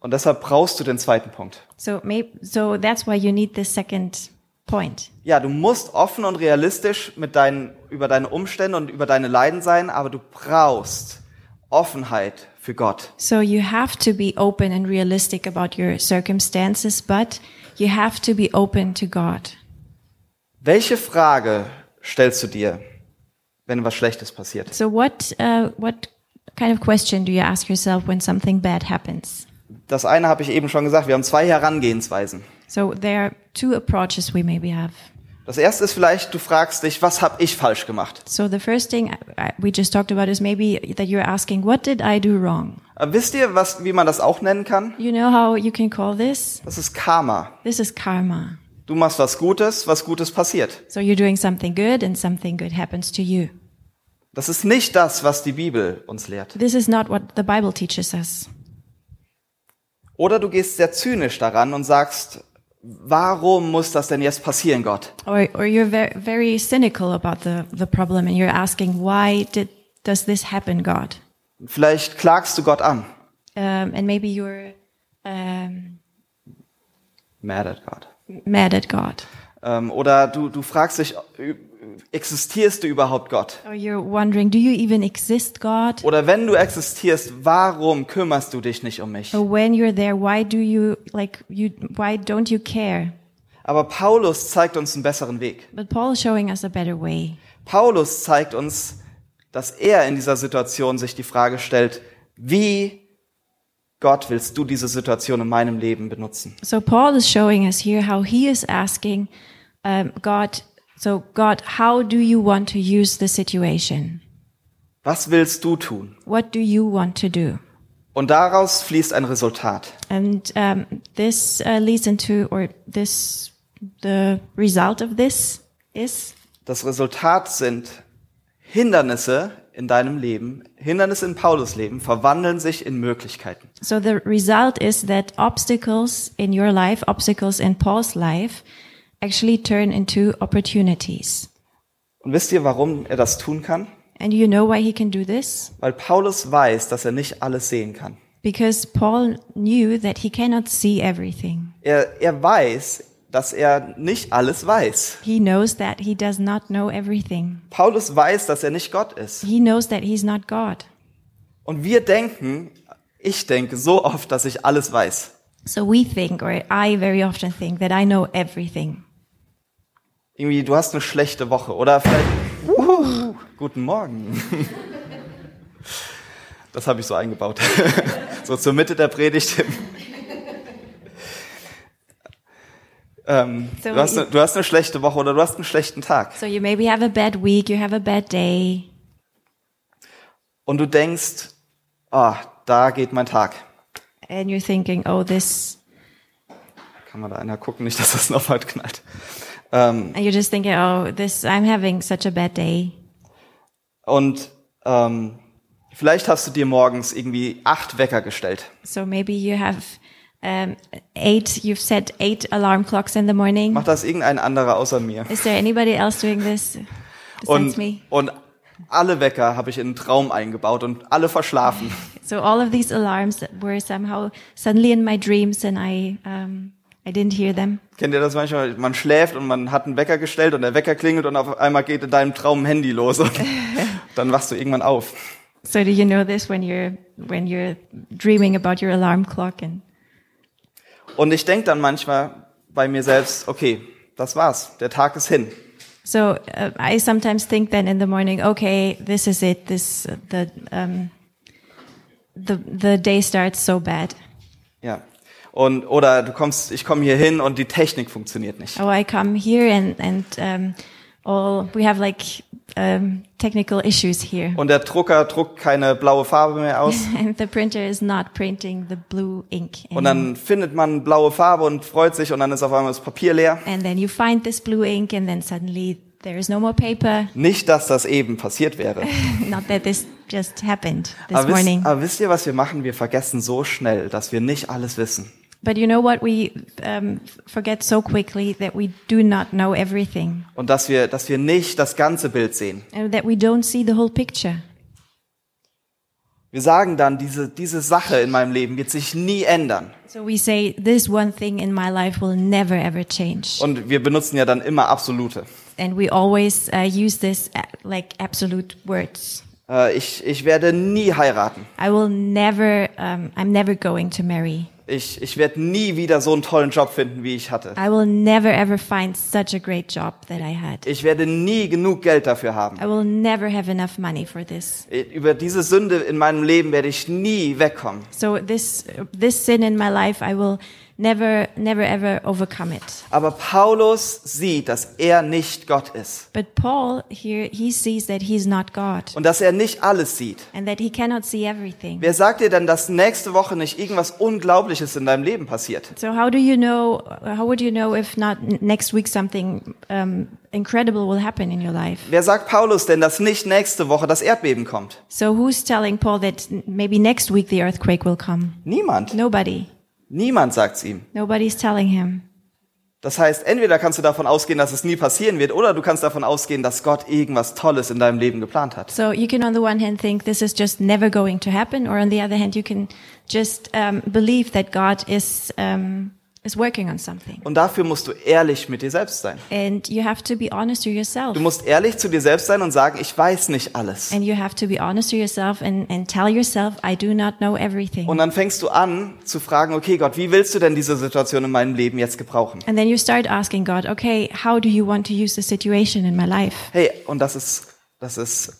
[SPEAKER 2] Und deshalb brauchst du den zweiten Punkt.
[SPEAKER 3] So, maybe, so that's why you need the second point.
[SPEAKER 2] Ja, du musst offen und realistisch mit deinen, über deine Umstände und über deine Leiden sein, aber du brauchst Offenheit für Gott.
[SPEAKER 3] So you have to be open and realistic about your circumstances, but you have to be open to God.
[SPEAKER 2] Welche Frage stellst du dir, wenn was Schlechtes passiert?
[SPEAKER 3] So what, uh, what kind of question do you ask yourself when something bad happens?
[SPEAKER 2] Das eine habe ich eben schon gesagt, wir haben zwei Herangehensweisen.
[SPEAKER 3] So there are two approaches we maybe have.
[SPEAKER 2] Das erste ist vielleicht, du fragst dich, was habe ich falsch gemacht?
[SPEAKER 3] So the first thing we just talked about is maybe that you're asking, what did I do wrong?
[SPEAKER 2] Aber wisst ihr, was, wie man das auch nennen kann?
[SPEAKER 3] You know how you can call this?
[SPEAKER 2] Das ist Karma.
[SPEAKER 3] This is karma.
[SPEAKER 2] Du machst was Gutes, was Gutes passiert.
[SPEAKER 3] So you're doing something good and something good happens to you.
[SPEAKER 2] Das ist nicht das, was die Bibel uns lehrt.
[SPEAKER 3] This is not what the Bible teaches us.
[SPEAKER 2] Oder du gehst sehr zynisch daran und sagst, warum muss das denn jetzt passieren, Gott?
[SPEAKER 3] Or, or you're very, very cynical about the, the problem and you're asking, why did, does this happen, God?
[SPEAKER 2] Vielleicht klagst du Gott an.
[SPEAKER 3] Um, and maybe you're um,
[SPEAKER 2] mad at God.
[SPEAKER 3] mad at God.
[SPEAKER 2] Ähm, oder du, du fragst dich, existierst du überhaupt Gott?
[SPEAKER 3] Or you're wondering, do you even exist, God?
[SPEAKER 2] Oder wenn du existierst, warum kümmerst du dich nicht um mich?
[SPEAKER 3] Or when you're there, why do you like you why don't you care?
[SPEAKER 2] Aber Paulus zeigt uns einen besseren Weg.
[SPEAKER 3] But Paul is showing us a better way.
[SPEAKER 2] Paulus zeigt uns, dass er in dieser Situation sich die Frage stellt, wie Gott willst du diese Situation in meinem Leben benutzen?
[SPEAKER 3] So Paul is showing us here how he is asking um, God, so God, how do you want to use the situation?
[SPEAKER 2] Was willst du tun?
[SPEAKER 3] What do you want to do?
[SPEAKER 2] Und daraus fließt ein Resultat.
[SPEAKER 3] And um, this uh, leads into, or this, the result of this is
[SPEAKER 2] Das Resultat sind Hindernisse in deinem Leben, Hindernisse in Paulus Leben verwandeln sich in Möglichkeiten.
[SPEAKER 3] So the result is that obstacles in your life, obstacles in Paul's life, actually turn into opportunities.
[SPEAKER 2] Und wisst ihr, warum er das tun kann?
[SPEAKER 3] And you know why he can do this?
[SPEAKER 2] Weil Paulus weiß, dass er nicht alles sehen kann.
[SPEAKER 3] Because Paul knew that he cannot see everything.
[SPEAKER 2] Er, er weiß, dass er nicht alles weiß.
[SPEAKER 3] He knows that he does not know everything.
[SPEAKER 2] Paulus weiß, dass er nicht Gott ist.
[SPEAKER 3] He knows that he's not God.
[SPEAKER 2] Und wir denken, ich denke so oft, dass ich alles weiß.
[SPEAKER 3] So we think, or I very often think, that I know everything.
[SPEAKER 2] Irgendwie, du hast eine schlechte Woche oder vielleicht, uh, guten Morgen. Das habe ich so eingebaut. So zur Mitte der Predigt. Ähm,
[SPEAKER 3] So
[SPEAKER 2] du, hast eine, du hast eine schlechte Woche oder du hast einen schlechten Tag.
[SPEAKER 3] So you maybe have a bad week, you have a bad day,
[SPEAKER 2] Und du denkst, ah, da geht mein Tag.
[SPEAKER 3] and you're thinking, oh, this,
[SPEAKER 2] Kann man da einer gucken, nicht, dass das noch weit knallt. Ähm,
[SPEAKER 3] and you're just thinking, oh, this, I'm having such a bad day.
[SPEAKER 2] und ähm, vielleicht hast du dir morgens irgendwie acht Wecker gestellt.
[SPEAKER 3] So maybe you have um, eight, you've set eight alarm clocks in the morning.
[SPEAKER 2] Macht das irgendein anderer außer mir?
[SPEAKER 3] Is there anybody else doing this besides
[SPEAKER 2] Und,
[SPEAKER 3] me?
[SPEAKER 2] und alle Wecker habe ich in einen Traum eingebaut und alle verschlafen.
[SPEAKER 3] So all of these alarms were somehow suddenly in my dreams and I, um, I didn't hear them.
[SPEAKER 2] Kennt ihr das manchmal? Man schläft und man hat einen Wecker gestellt und der Wecker klingelt und auf einmal geht in deinem Traum ein Handy los und dann wachst du irgendwann auf.
[SPEAKER 3] So do you know this when you're, when you're dreaming about your alarm clock and
[SPEAKER 2] Und ich denke dann manchmal bei mir selbst, okay, das war's, der Tag ist hin.
[SPEAKER 3] So uh, I sometimes think then in the morning, okay, this is it. This uh, the um, the the day starts so bad.
[SPEAKER 2] Ja. Und oder du kommst, ich komme hier hin und die Technik funktioniert nicht.
[SPEAKER 3] Oh, I come here and and um, all we have like um, technical issues here,
[SPEAKER 2] Und der Drucker druckt keine blaue Farbe mehr aus.
[SPEAKER 3] and the printer is not printing the blue ink.
[SPEAKER 2] Und
[SPEAKER 3] anymore.
[SPEAKER 2] dann findet man blaue Farbe und freut sich und dann ist auf einmal das Papier leer.
[SPEAKER 3] and then you find this blue ink, and then suddenly there is no more paper.
[SPEAKER 2] Nicht, dass das eben passiert wäre.
[SPEAKER 3] not that this just happened this
[SPEAKER 2] Aber wisst,
[SPEAKER 3] morning.
[SPEAKER 2] aber wisst ihr, was wir machen? Wir vergessen so schnell, dass wir nicht alles wissen.
[SPEAKER 3] But you know what? We um, forget so quickly that we do not know everything.
[SPEAKER 2] Und dass wir, dass wir nicht das ganze Bild sehen.
[SPEAKER 3] and that we don't see the whole picture.
[SPEAKER 2] Wir sagen dann, diese, diese Sache in meinem Leben wird sich nie ändern.
[SPEAKER 3] So we say, this one thing in my life will never ever change.
[SPEAKER 2] Und wir benutzen ja dann immer Absolute.
[SPEAKER 3] And we always uh, use this uh, like absolute words.
[SPEAKER 2] Äh, ich, ich werde nie heiraten.
[SPEAKER 3] I will never, um, I'm never going to marry.
[SPEAKER 2] Ich, ich werde nie wieder so einen tollen Job finden, wie ich hatte.
[SPEAKER 3] I will never ever find such a great job that I had.
[SPEAKER 2] Ich werde nie genug Geld dafür haben.
[SPEAKER 3] I will never have enough money for this.
[SPEAKER 2] Über diese Sünde in meinem Leben werde ich nie wegkommen.
[SPEAKER 3] So this, this sin in my life, I will never, never ever overcome it.
[SPEAKER 2] Aber Paulus sieht, dass er nicht Gott ist.
[SPEAKER 3] But Paul here, he sees that he's not God
[SPEAKER 2] Und dass er nicht alles sieht.
[SPEAKER 3] and that he cannot see everything.
[SPEAKER 2] Wer sagt dir denn, dass nächste Woche nicht irgendwas Unglaubliches in deinem Leben passiert?
[SPEAKER 3] So how do you know? How would you know if not next week something um, incredible will happen in your life?
[SPEAKER 2] Wer sagt Paulus denn, dass nicht nächste Woche das Erdbeben kommt?
[SPEAKER 3] So who's telling Paul that maybe next week the earthquake will come?
[SPEAKER 2] Niemand.
[SPEAKER 3] Nobody.
[SPEAKER 2] Niemand sagt's ihm.
[SPEAKER 3] Nobody's telling him.
[SPEAKER 2] Das heißt, entweder kannst du davon ausgehen, dass es nie passieren wird, oder du kannst davon ausgehen, dass Gott irgendwas Tolles in deinem Leben geplant hat.
[SPEAKER 3] So you can on the one hand think this is just never going to happen, or on the other hand you can just um, believe that God is um, is working on something.
[SPEAKER 2] Und dafür musst du ehrlich mit dir selbst sein.
[SPEAKER 3] And you have to be honest to yourself.
[SPEAKER 2] Du musst ehrlich zu dir selbst sein und sagen, ich weiß nicht alles.
[SPEAKER 3] And you have to be honest to yourself and, and tell yourself, I do not know everything.
[SPEAKER 2] Und dann fängst du an zu fragen, okay Gott, wie willst du denn diese Situation in meinem Leben jetzt gebrauchen?
[SPEAKER 3] And then you start asking God, okay, how do you want to use the situation in my life?
[SPEAKER 2] Hey, und das ist, das ist,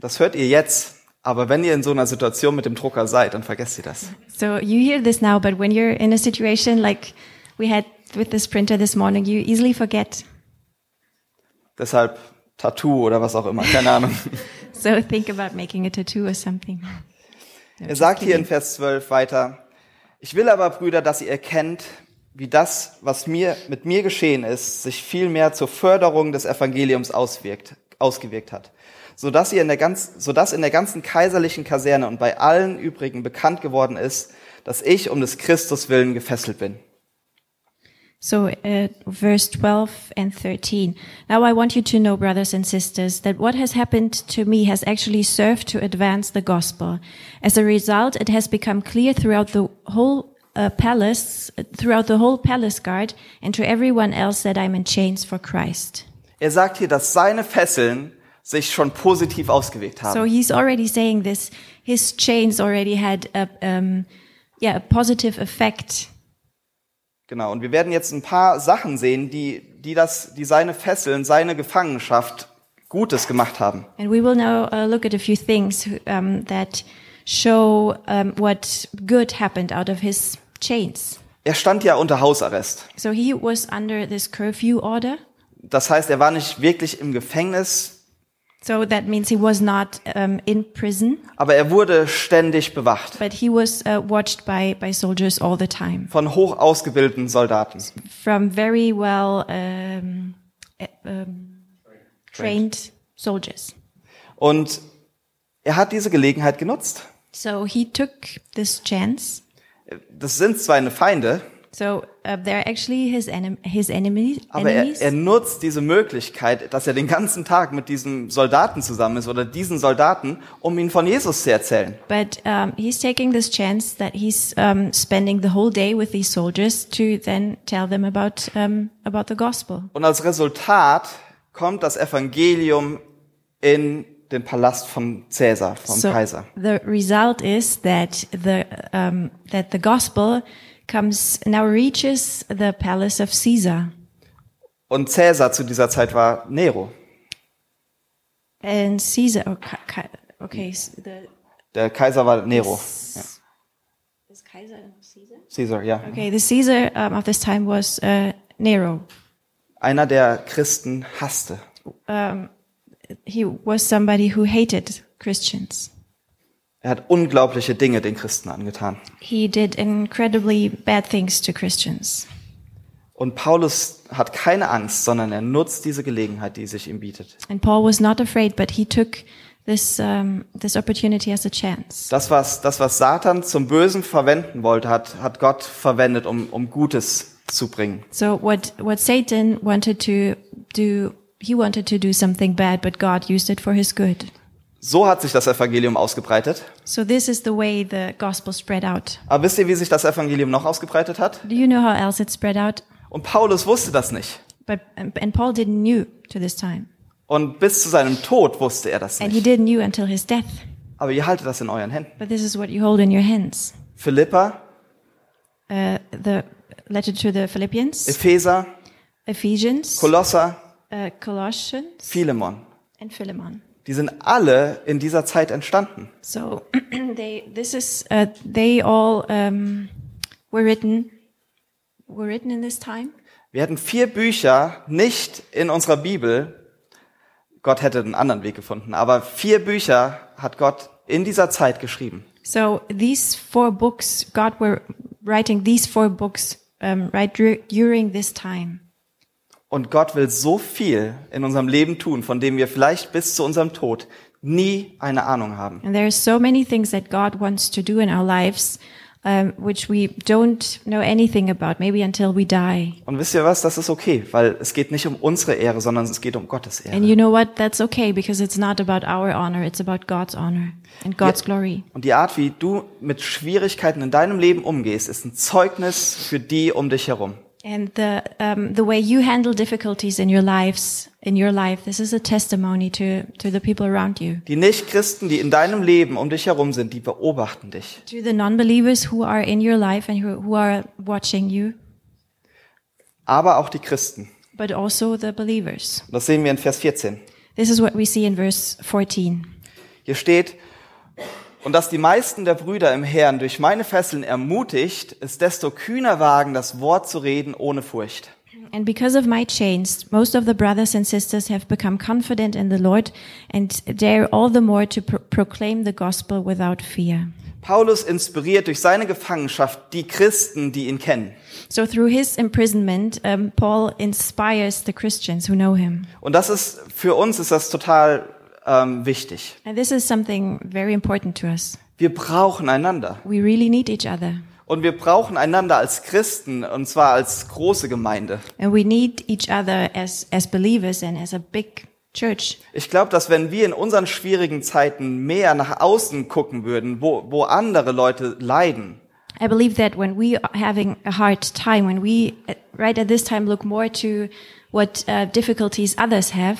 [SPEAKER 2] das hört ihr jetzt. Aber wenn ihr in so einer Situation mit dem Drucker seid, dann vergesst ihr das.
[SPEAKER 3] So you hear this now, but when you're in a situation like we had with this printer this morning, you easily forget.
[SPEAKER 2] Deshalb Tattoo oder was auch immer, keine Ahnung.
[SPEAKER 3] So think about making a tattoo or something. No,
[SPEAKER 2] Er sagt hier in
[SPEAKER 3] kidding.
[SPEAKER 2] Vers 12 weiter, ich will aber, Brüder, dass ihr erkennt, wie das, was mir, mit mir geschehen ist, sich viel mehr zur Förderung des Evangeliums auswirkt, ausgewirkt hat. Sodass, ihr in der ganz, sodass in der ganzen kaiserlichen Kaserne und bei allen übrigen bekannt geworden ist, dass ich um des Christus willen gefesselt bin.
[SPEAKER 3] So, uh, verse 12 and 13. Now I want you to know, brothers and sisters, that what has happened to me has actually served to advance the gospel. As a result, it has become clear throughout the whole uh, palace, throughout the whole palace guard, and to everyone else that I'm in chains for Christ.
[SPEAKER 2] Er sagt hier, dass seine Fesseln sich schon positiv ausgewirkt haben.
[SPEAKER 3] So he's already saying this. His chains already had a, um, yeah, a positive effect.
[SPEAKER 2] Genau, und wir werden jetzt ein paar Sachen sehen, die, die, das, die seine Fesseln, seine Gefangenschaft Gutes gemacht haben.
[SPEAKER 3] And we will now uh, look at a few things um, that show um, what good happened out of his chains.
[SPEAKER 2] Er stand ja unter Hausarrest.
[SPEAKER 3] So he was under this curfew order.
[SPEAKER 2] Das heißt, er war nicht wirklich im Gefängnis,
[SPEAKER 3] So that means he was not um, in prison,
[SPEAKER 2] aber er wurde ständig bewacht
[SPEAKER 3] but he was uh, watched by, by soldiers all the time
[SPEAKER 2] von hoch ausgebildeten Soldaten.
[SPEAKER 3] from very well um, eh, um, trained soldiers.
[SPEAKER 2] Und er hat diese Gelegenheit genutzt.
[SPEAKER 3] So he took this chance.
[SPEAKER 2] Das sind seine Feinde,
[SPEAKER 3] So uh, they're actually his, enem his enemy
[SPEAKER 2] aber er,
[SPEAKER 3] enemies.
[SPEAKER 2] er nutzt diese Möglichkeit, dass er den ganzen Tag mit diesem Soldaten zusammen ist oder diesen Soldaten, um ihnen von Jesus zu erzählen.
[SPEAKER 3] But um, he's taking this chance that he's um, spending the whole day with these soldiers to then tell them about um, about the gospel.
[SPEAKER 2] Und als Resultat kommt das Evangelium in den Palast von Cäsar, vom
[SPEAKER 3] so
[SPEAKER 2] Kaiser.
[SPEAKER 3] the result is that the um, that the gospel comes now reaches the palace of Caesar,
[SPEAKER 2] Und Cäsar zu dieser Zeit war Nero.
[SPEAKER 3] and Caesar. Oh, Ka- Ka- okay, s- the
[SPEAKER 2] Der Kaiser war Nero. Ja.
[SPEAKER 3] is Kaiser Caesar.
[SPEAKER 2] Caesar, ja.
[SPEAKER 3] Okay, the Caesar um, of this time was uh, Nero.
[SPEAKER 2] Einer, der Christen hasste.
[SPEAKER 3] He was somebody who hated Christians.
[SPEAKER 2] Er hat unglaubliche Dinge den Christen angetan.
[SPEAKER 3] He did incredibly bad things to Christians.
[SPEAKER 2] Und Paulus hat keine Angst, sondern er nutzt diese Gelegenheit, die sich ihm bietet.
[SPEAKER 3] And Paul was not afraid, but he took this um, this opportunity as a chance.
[SPEAKER 2] Das, was, das, was Satan zum Bösen verwenden wollte, hat, hat Gott verwendet, um, um Gutes zu bringen.
[SPEAKER 3] So what what Satan wanted to do, he wanted to do something bad, but God used it for his good.
[SPEAKER 2] So hat sich das Evangelium ausgebreitet.
[SPEAKER 3] So this is the way the gospel spread out.
[SPEAKER 2] Aber wisst ihr, wie sich das Evangelium noch ausgebreitet hat?
[SPEAKER 3] Do you know how else it spread out?
[SPEAKER 2] Und Paulus wusste das nicht.
[SPEAKER 3] But and Paul didn't knew to this time,
[SPEAKER 2] Und bis zu seinem Tod wusste er das
[SPEAKER 3] and he
[SPEAKER 2] nicht.
[SPEAKER 3] didn't knew until his death.
[SPEAKER 2] Aber ihr haltet das in euren Händen.
[SPEAKER 3] But this is what you hold in your hands.
[SPEAKER 2] Philippa,
[SPEAKER 3] Uh, the letter to the Philippians,
[SPEAKER 2] Epheser,
[SPEAKER 3] Ephesians,
[SPEAKER 2] Kolosser,
[SPEAKER 3] uh, Colossians,
[SPEAKER 2] Philemon.
[SPEAKER 3] and Philemon.
[SPEAKER 2] Die sind alle in dieser Zeit entstanden.
[SPEAKER 3] So they, this is, uh, they all um, were written, were written in this time.
[SPEAKER 2] Wir hätten vier Bücher nicht in unserer Bibel. Gott hätte einen anderen Weg gefunden. Aber vier Bücher hat Gott in dieser Zeit geschrieben.
[SPEAKER 3] So these four books, God were writing these four books um, right dur- during this time.
[SPEAKER 2] Und Gott will so viel in unserem Leben tun, von dem wir vielleicht bis zu unserem Tod nie eine Ahnung haben.
[SPEAKER 3] And there are so many things that God wants to do in our lives um, which we don't know anything about, maybe until we die.
[SPEAKER 2] Und wisst ihr was? Das ist okay, weil es geht nicht um unsere Ehre, sondern es geht um Gottes Ehre.
[SPEAKER 3] And you know what? That's okay because it's not about our honor, it's about God's honor and God's glory.
[SPEAKER 2] Und die Art, wie du mit Schwierigkeiten in deinem Leben umgehst, ist ein Zeugnis für die um dich herum.
[SPEAKER 3] And the um, the way you handle difficulties in your lives, in your life, this is a testimony to to the people around you,
[SPEAKER 2] Die Nichtchristen, die in deinem Leben um dich herum sind, die beobachten dich.
[SPEAKER 3] to the non-believers who are in your life and who, who are watching you,
[SPEAKER 2] Aber auch die Christen.
[SPEAKER 3] but also the believers.
[SPEAKER 2] Das sehen wir in Vers 14.
[SPEAKER 3] This is what we see in verse 14.
[SPEAKER 2] Hier steht, und dass die meisten der Brüder im Herrn durch meine Fesseln ermutigt, ist desto kühner wagen, das Wort zu reden ohne Furcht.
[SPEAKER 3] And because of my chains, most of the brothers and sisters have become confident in the Lord and dare all the more to pro- proclaim the gospel without fear.
[SPEAKER 2] Paulus inspiriert durch seine Gefangenschaft die Christen, die ihn kennen.
[SPEAKER 3] So through his imprisonment, um, Paul inspires the Christians who know him.
[SPEAKER 2] Und das ist, für uns ist das total ähm, wichtig.
[SPEAKER 3] And this is something very important to us.
[SPEAKER 2] Wir brauchen einander.
[SPEAKER 3] We really need each other.
[SPEAKER 2] Und wir brauchen einander als Christen, und zwar als große Gemeinde.
[SPEAKER 3] And we need each other as, as believers and as a big church.
[SPEAKER 2] Ich glaube, dass wenn wir in unseren schwierigen Zeiten mehr nach außen gucken würden, wo, wo andere Leute leiden,
[SPEAKER 3] I believe that when we are having a hard time, when we right at this time look more to what uh, difficulties others have,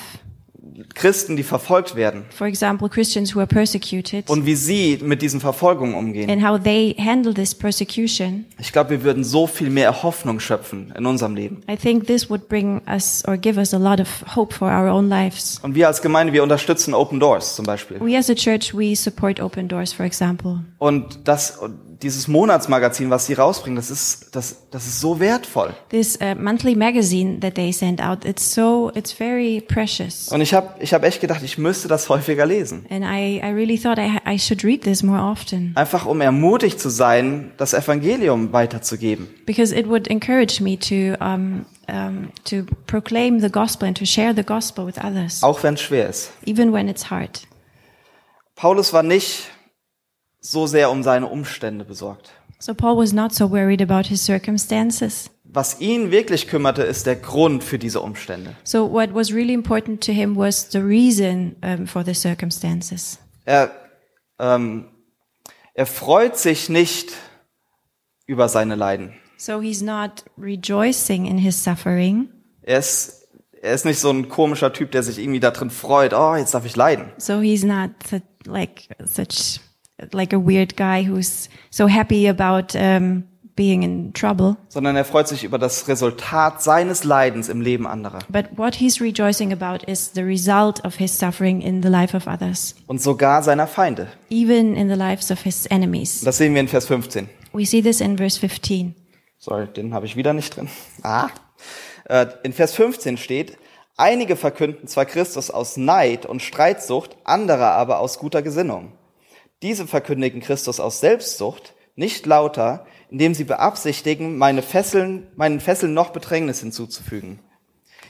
[SPEAKER 2] Christen, die verfolgt werden,
[SPEAKER 3] for example, Christians who are persecuted,
[SPEAKER 2] und wie sie mit diesen Verfolgungen umgehen.
[SPEAKER 3] and how they handle this persecution,
[SPEAKER 2] Ich glaube, wir würden so viel mehr Hoffnung schöpfen in unserem Leben.
[SPEAKER 3] I think this would bring us or give us a lot of hope for our own lives.
[SPEAKER 2] Und wir als Gemeinde, wir unterstützen Open Doors zum Beispiel.
[SPEAKER 3] We as a church, we support open doors, for example.
[SPEAKER 2] Und das, dieses Monatsmagazin, was sie rausbringen, das ist, das, das ist so wertvoll.
[SPEAKER 3] This uh, monthly magazine that they send out, it's so, it's very precious.
[SPEAKER 2] Und ich habe ich hab echt gedacht, ich müsste das häufiger lesen.
[SPEAKER 3] And I, I really thought I, I should read this more often
[SPEAKER 2] Einfach um ermutigt zu sein, das Evangelium weiterzugeben.
[SPEAKER 3] because it would encourage me to, um, um, to proclaim the gospel and to share the gospel with others,
[SPEAKER 2] Auch wenn es schwer ist.
[SPEAKER 3] even when it's hard.
[SPEAKER 2] Paulus war nicht so sehr um seine Umstände besorgt.
[SPEAKER 3] So Paul was not so worried about his circumstances.
[SPEAKER 2] Was ihn wirklich kümmerte, ist der Grund für diese Umstände.
[SPEAKER 3] So what was really important to him was the reason um, for the circumstances.
[SPEAKER 2] Er, ähm, er freut sich nicht über seine Leiden.
[SPEAKER 3] So he's not rejoicing in his suffering.
[SPEAKER 2] Er ist, er ist nicht so ein komischer Typ, der sich irgendwie da drin freut, oh, jetzt darf ich leiden.
[SPEAKER 3] So he's not like such like a weird guy who's so happy about um, being in trouble.
[SPEAKER 2] Sondern er freut sich über das Resultat seines Leidens im Leben anderer.
[SPEAKER 3] But what he's rejoicing about is the result of his suffering in the life of others,
[SPEAKER 2] Und sogar seiner Feinde.
[SPEAKER 3] even in the lives of his enemies.
[SPEAKER 2] Das sehen wir in Vers 15.
[SPEAKER 3] We see this in verse 15.
[SPEAKER 2] Sorry, den habe ich wieder nicht drin. Ah. Äh, In Vers 15 steht, einige verkünden zwar Christus aus Neid und Streitsucht, andere aber aus guter Gesinnung. Diese verkündigen Christus aus Selbstsucht, nicht lauter, indem sie beabsichtigen, meine Fesseln, meinen Fesseln noch Bedrängnis hinzuzufügen.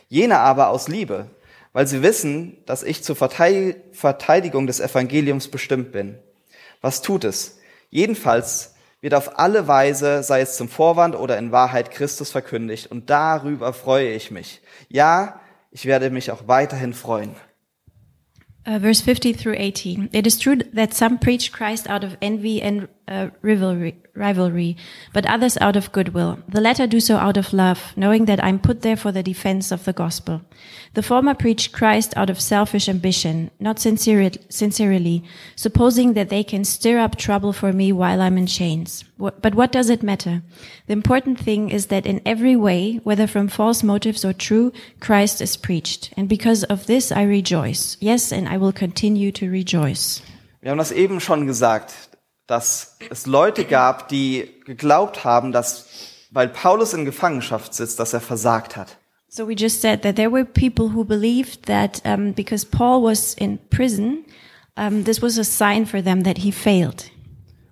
[SPEAKER 2] Jene aber aus Liebe, weil sie wissen, dass ich zur Vertei- Verteidigung des Evangeliums bestimmt bin. Was tut es? Jedenfalls wird auf alle Weise, sei es zum Vorwand oder in Wahrheit, Christus verkündigt und darüber freue ich mich. Ja, ich werde mich auch weiterhin freuen.
[SPEAKER 3] Uh, verse 50 through 18. It is true that some preach Christ out of envy and uh, rivalry, rivalry, but others out of goodwill. The latter do so out of love, knowing that I'm put there for the defense of the gospel. The former preach Christ out of selfish ambition, not sinceri- sincerely, supposing that they can stir up trouble for me while I'm in chains. But what does it matter? The important thing is that in every way, whether from false motives or true, Christ is preached. And because of this I rejoice. Yes, and I will continue to rejoice.
[SPEAKER 2] Wir haben das eben schon gesagt, dass es Leute gab, die geglaubt haben, dass weil Paulus in Gefangenschaft sitzt, dass er versagt hat.
[SPEAKER 3] So we just said that there were people who believed that um, because Paul was in prison, um, this was a sign for them that he failed.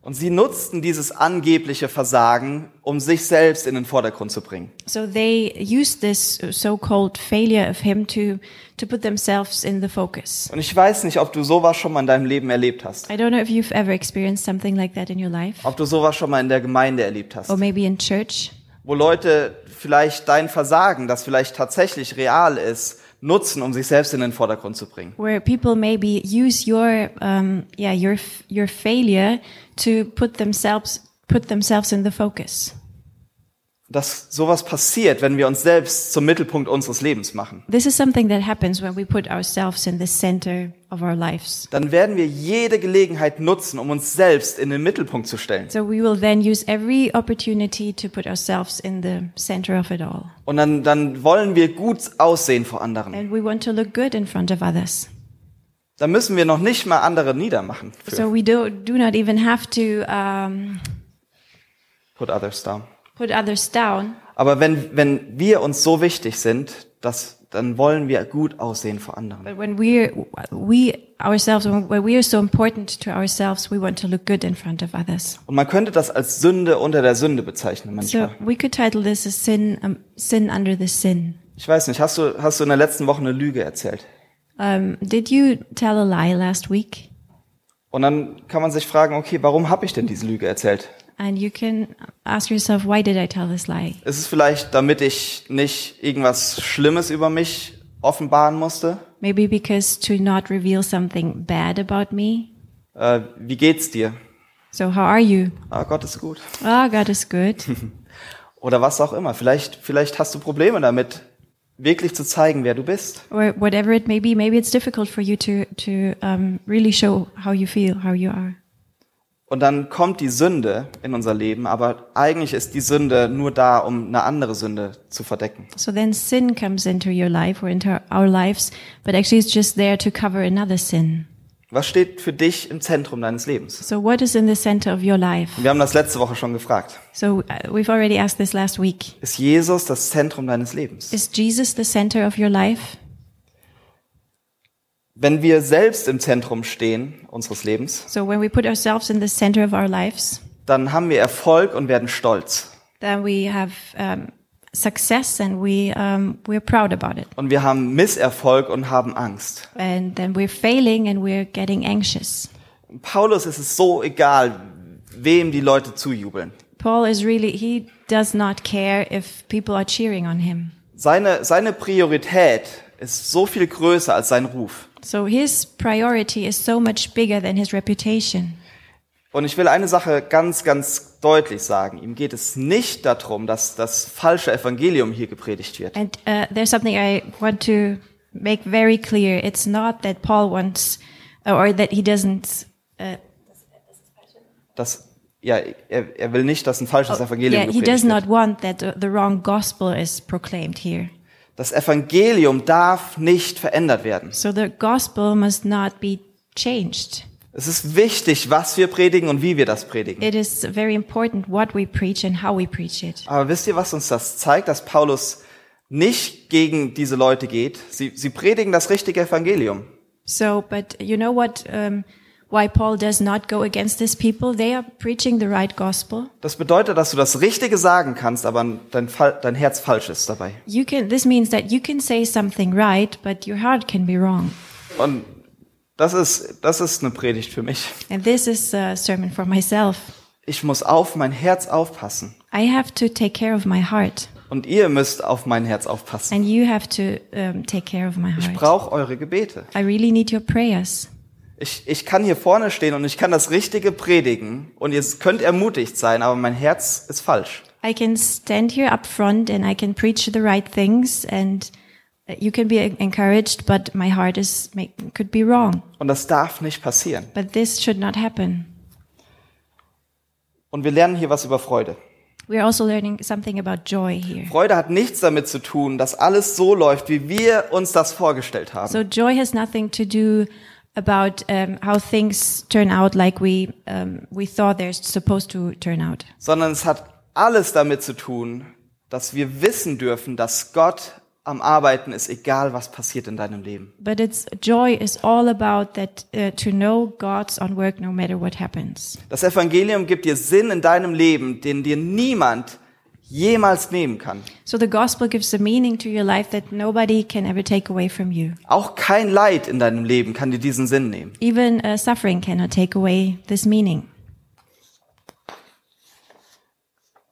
[SPEAKER 2] Und sie nutzten dieses angebliche Versagen, um sich selbst in den Vordergrund zu bringen.
[SPEAKER 3] So they used this so-called failure of him to to put themselves in the focus.
[SPEAKER 2] Und ich weiß nicht, ob du sowas schon mal in deinem Leben erlebt hast.
[SPEAKER 3] I don't know if you've ever experienced something like that in your life,
[SPEAKER 2] Ob du sowas schon mal in der Gemeinde erlebt hast.
[SPEAKER 3] or maybe in church,
[SPEAKER 2] Wo Leute vielleicht dein Versagen, das vielleicht tatsächlich real ist, nutzen, um sich selbst in den Vordergrund zu bringen.
[SPEAKER 3] where people maybe use your um, yeah your your failure to put themselves put themselves in the focus.
[SPEAKER 2] Dass sowas passiert, wenn wir uns selbst zum Mittelpunkt unseres Lebens machen.
[SPEAKER 3] This is something that happens when we put ourselves in the center of our lives.
[SPEAKER 2] Dann werden wir jede Gelegenheit nutzen, um uns selbst in den Mittelpunkt zu stellen.
[SPEAKER 3] So we will then use every opportunity to put ourselves in the center of it all.
[SPEAKER 2] Und dann, dann wollen wir gut aussehen vor anderen.
[SPEAKER 3] And we want to look good in front of others.
[SPEAKER 2] Da müssen wir noch nicht mal andere niedermachen. Für
[SPEAKER 3] So we do, do not even have to um,
[SPEAKER 2] Put others down.
[SPEAKER 3] Put others down.
[SPEAKER 2] Aber wenn, wenn wir uns so wichtig sind, dass, dann wollen wir gut aussehen vor anderen.
[SPEAKER 3] But when we ourselves, when we are so important to ourselves, we want to look good in front of others.
[SPEAKER 2] Und man könnte das als Sünde unter der Sünde bezeichnen
[SPEAKER 3] So
[SPEAKER 2] manchmal.
[SPEAKER 3] we could title this a sin, um, sin under the sin.
[SPEAKER 2] Ich weiß nicht, hast du, hast du in der letzten Woche eine Lüge erzählt?
[SPEAKER 3] Um, did you tell a lie last week?
[SPEAKER 2] Und dann kann man sich fragen, okay, warum habe ich denn diese Lüge erzählt?
[SPEAKER 3] And you can ask yourself, why did I tell this lie?
[SPEAKER 2] Ist es vielleicht, damit ich nicht irgendwas Schlimmes über mich offenbaren musste?
[SPEAKER 3] Maybe because to not reveal something bad about me.
[SPEAKER 2] Äh, wie geht's dir?
[SPEAKER 3] So how are you?
[SPEAKER 2] Ah, Gott ist gut.
[SPEAKER 3] Oh, God is good.
[SPEAKER 2] Oder was auch immer. Vielleicht, vielleicht hast du Probleme damit, wirklich zu zeigen, wer du bist.
[SPEAKER 3] or whatever it may be. Maybe it's difficult for you to, to um, really show how you feel, how you are.
[SPEAKER 2] Und dann kommt die Sünde in unser Leben, aber eigentlich ist die Sünde nur da, um eine andere Sünde zu verdecken.
[SPEAKER 3] So then sin comes into your life or into our lives, but actually it's just there to cover another sin.
[SPEAKER 2] Was steht für dich im Zentrum deines Lebens?
[SPEAKER 3] So what is in the center of your life?
[SPEAKER 2] Wir haben das letzte Woche schon gefragt.
[SPEAKER 3] So uh, we've already asked this last week.
[SPEAKER 2] Ist Jesus das Zentrum deines Lebens?
[SPEAKER 3] Is Jesus the center of your life?
[SPEAKER 2] Wenn wir selbst im Zentrum stehen unseres Lebens,
[SPEAKER 3] So when we put ourselves in the center of our lives,
[SPEAKER 2] dann haben wir Erfolg und werden stolz.
[SPEAKER 3] then we have um, success and we um, we're proud about it.
[SPEAKER 2] Und wir haben Misserfolg und haben Angst.
[SPEAKER 3] And then we're failing and we're getting anxious.
[SPEAKER 2] Paulus ist es so egal, wem die Leute zujubeln.
[SPEAKER 3] Paul is really, he does not care if people are cheering on him.
[SPEAKER 2] Seine, seine Priorität ist so viel größer als sein Ruf.
[SPEAKER 3] So his priority is so much bigger than his reputation.
[SPEAKER 2] Und ich will eine Sache ganz, ganz deutlich sagen. Ihm geht es nicht darum, dass das falsche Evangelium hier gepredigt wird.
[SPEAKER 3] And uh, there's something I want to make very clear. It's not that Paul wants, uh, or that he doesn't. Uh,
[SPEAKER 2] Das, ja, er, er will nicht, dass ein falsches Evangelium
[SPEAKER 3] yeah, he
[SPEAKER 2] gepredigt
[SPEAKER 3] does
[SPEAKER 2] wird.
[SPEAKER 3] not want that the wrong gospel is proclaimed here.
[SPEAKER 2] Das Evangelium darf nicht verändert werden.
[SPEAKER 3] So the gospel must not be changed.
[SPEAKER 2] Es ist wichtig, was wir predigen und wie wir das predigen.
[SPEAKER 3] It is very important what we preach and how we preach it.
[SPEAKER 2] Aber wisst ihr, was uns das zeigt, dass Paulus nicht gegen diese Leute geht? Sie, sie predigen das richtige Evangelium.
[SPEAKER 3] So, but you know what? Um, why Paul does not go against these people? They are preaching the right gospel.
[SPEAKER 2] Das bedeutet, dass du das Richtige sagen kannst, aber dein, Fall, dein Herz falsch ist dabei.
[SPEAKER 3] You can. This means that you can say something right, but your heart can be wrong.
[SPEAKER 2] Und das ist, das ist eine Predigt für mich.
[SPEAKER 3] And this is a sermon for myself.
[SPEAKER 2] Ich muss auf mein Herz aufpassen.
[SPEAKER 3] I have to take care of my heart,
[SPEAKER 2] Und ihr müsst auf mein Herz aufpassen.
[SPEAKER 3] and you have to um, take care of my
[SPEAKER 2] Ich
[SPEAKER 3] heart.
[SPEAKER 2] brauche eure Gebete.
[SPEAKER 3] I really need your prayers.
[SPEAKER 2] Ich, ich kann hier vorne stehen und ich kann das Richtige predigen und ihr könnt ermutigt sein, aber mein Herz ist falsch.
[SPEAKER 3] I can stand here up front and I can preach the right things, and uh, you can be encouraged, but my heart is could be wrong.
[SPEAKER 2] Und das darf nicht passieren.
[SPEAKER 3] But this should not happen.
[SPEAKER 2] Und wir lernen hier was über Freude.
[SPEAKER 3] We're also learning something about joy here.
[SPEAKER 2] Freude hat nichts damit zu tun, dass alles so läuft, wie wir uns das vorgestellt haben.
[SPEAKER 3] So joy has nothing to do about um, how things turn out like we um, we thought they're supposed to turn out.
[SPEAKER 2] sondern es hat alles damit zu tun, dass wir wissen dürfen, dass Gott am Arbeiten ist, egal was passiert in deinem Leben.
[SPEAKER 3] But it's joy is all about that uh, to know God's on work no matter what happens.
[SPEAKER 2] Das Evangelium gibt dir Sinn in deinem Leben, den dir niemand jemals nehmen kann.
[SPEAKER 3] So the gospel gives a meaning to your life that nobody can ever take away from you.
[SPEAKER 2] Auch kein Leid in deinem Leben kann dir diesen Sinn nehmen.
[SPEAKER 3] Even uh, suffering cannot take away this meaning.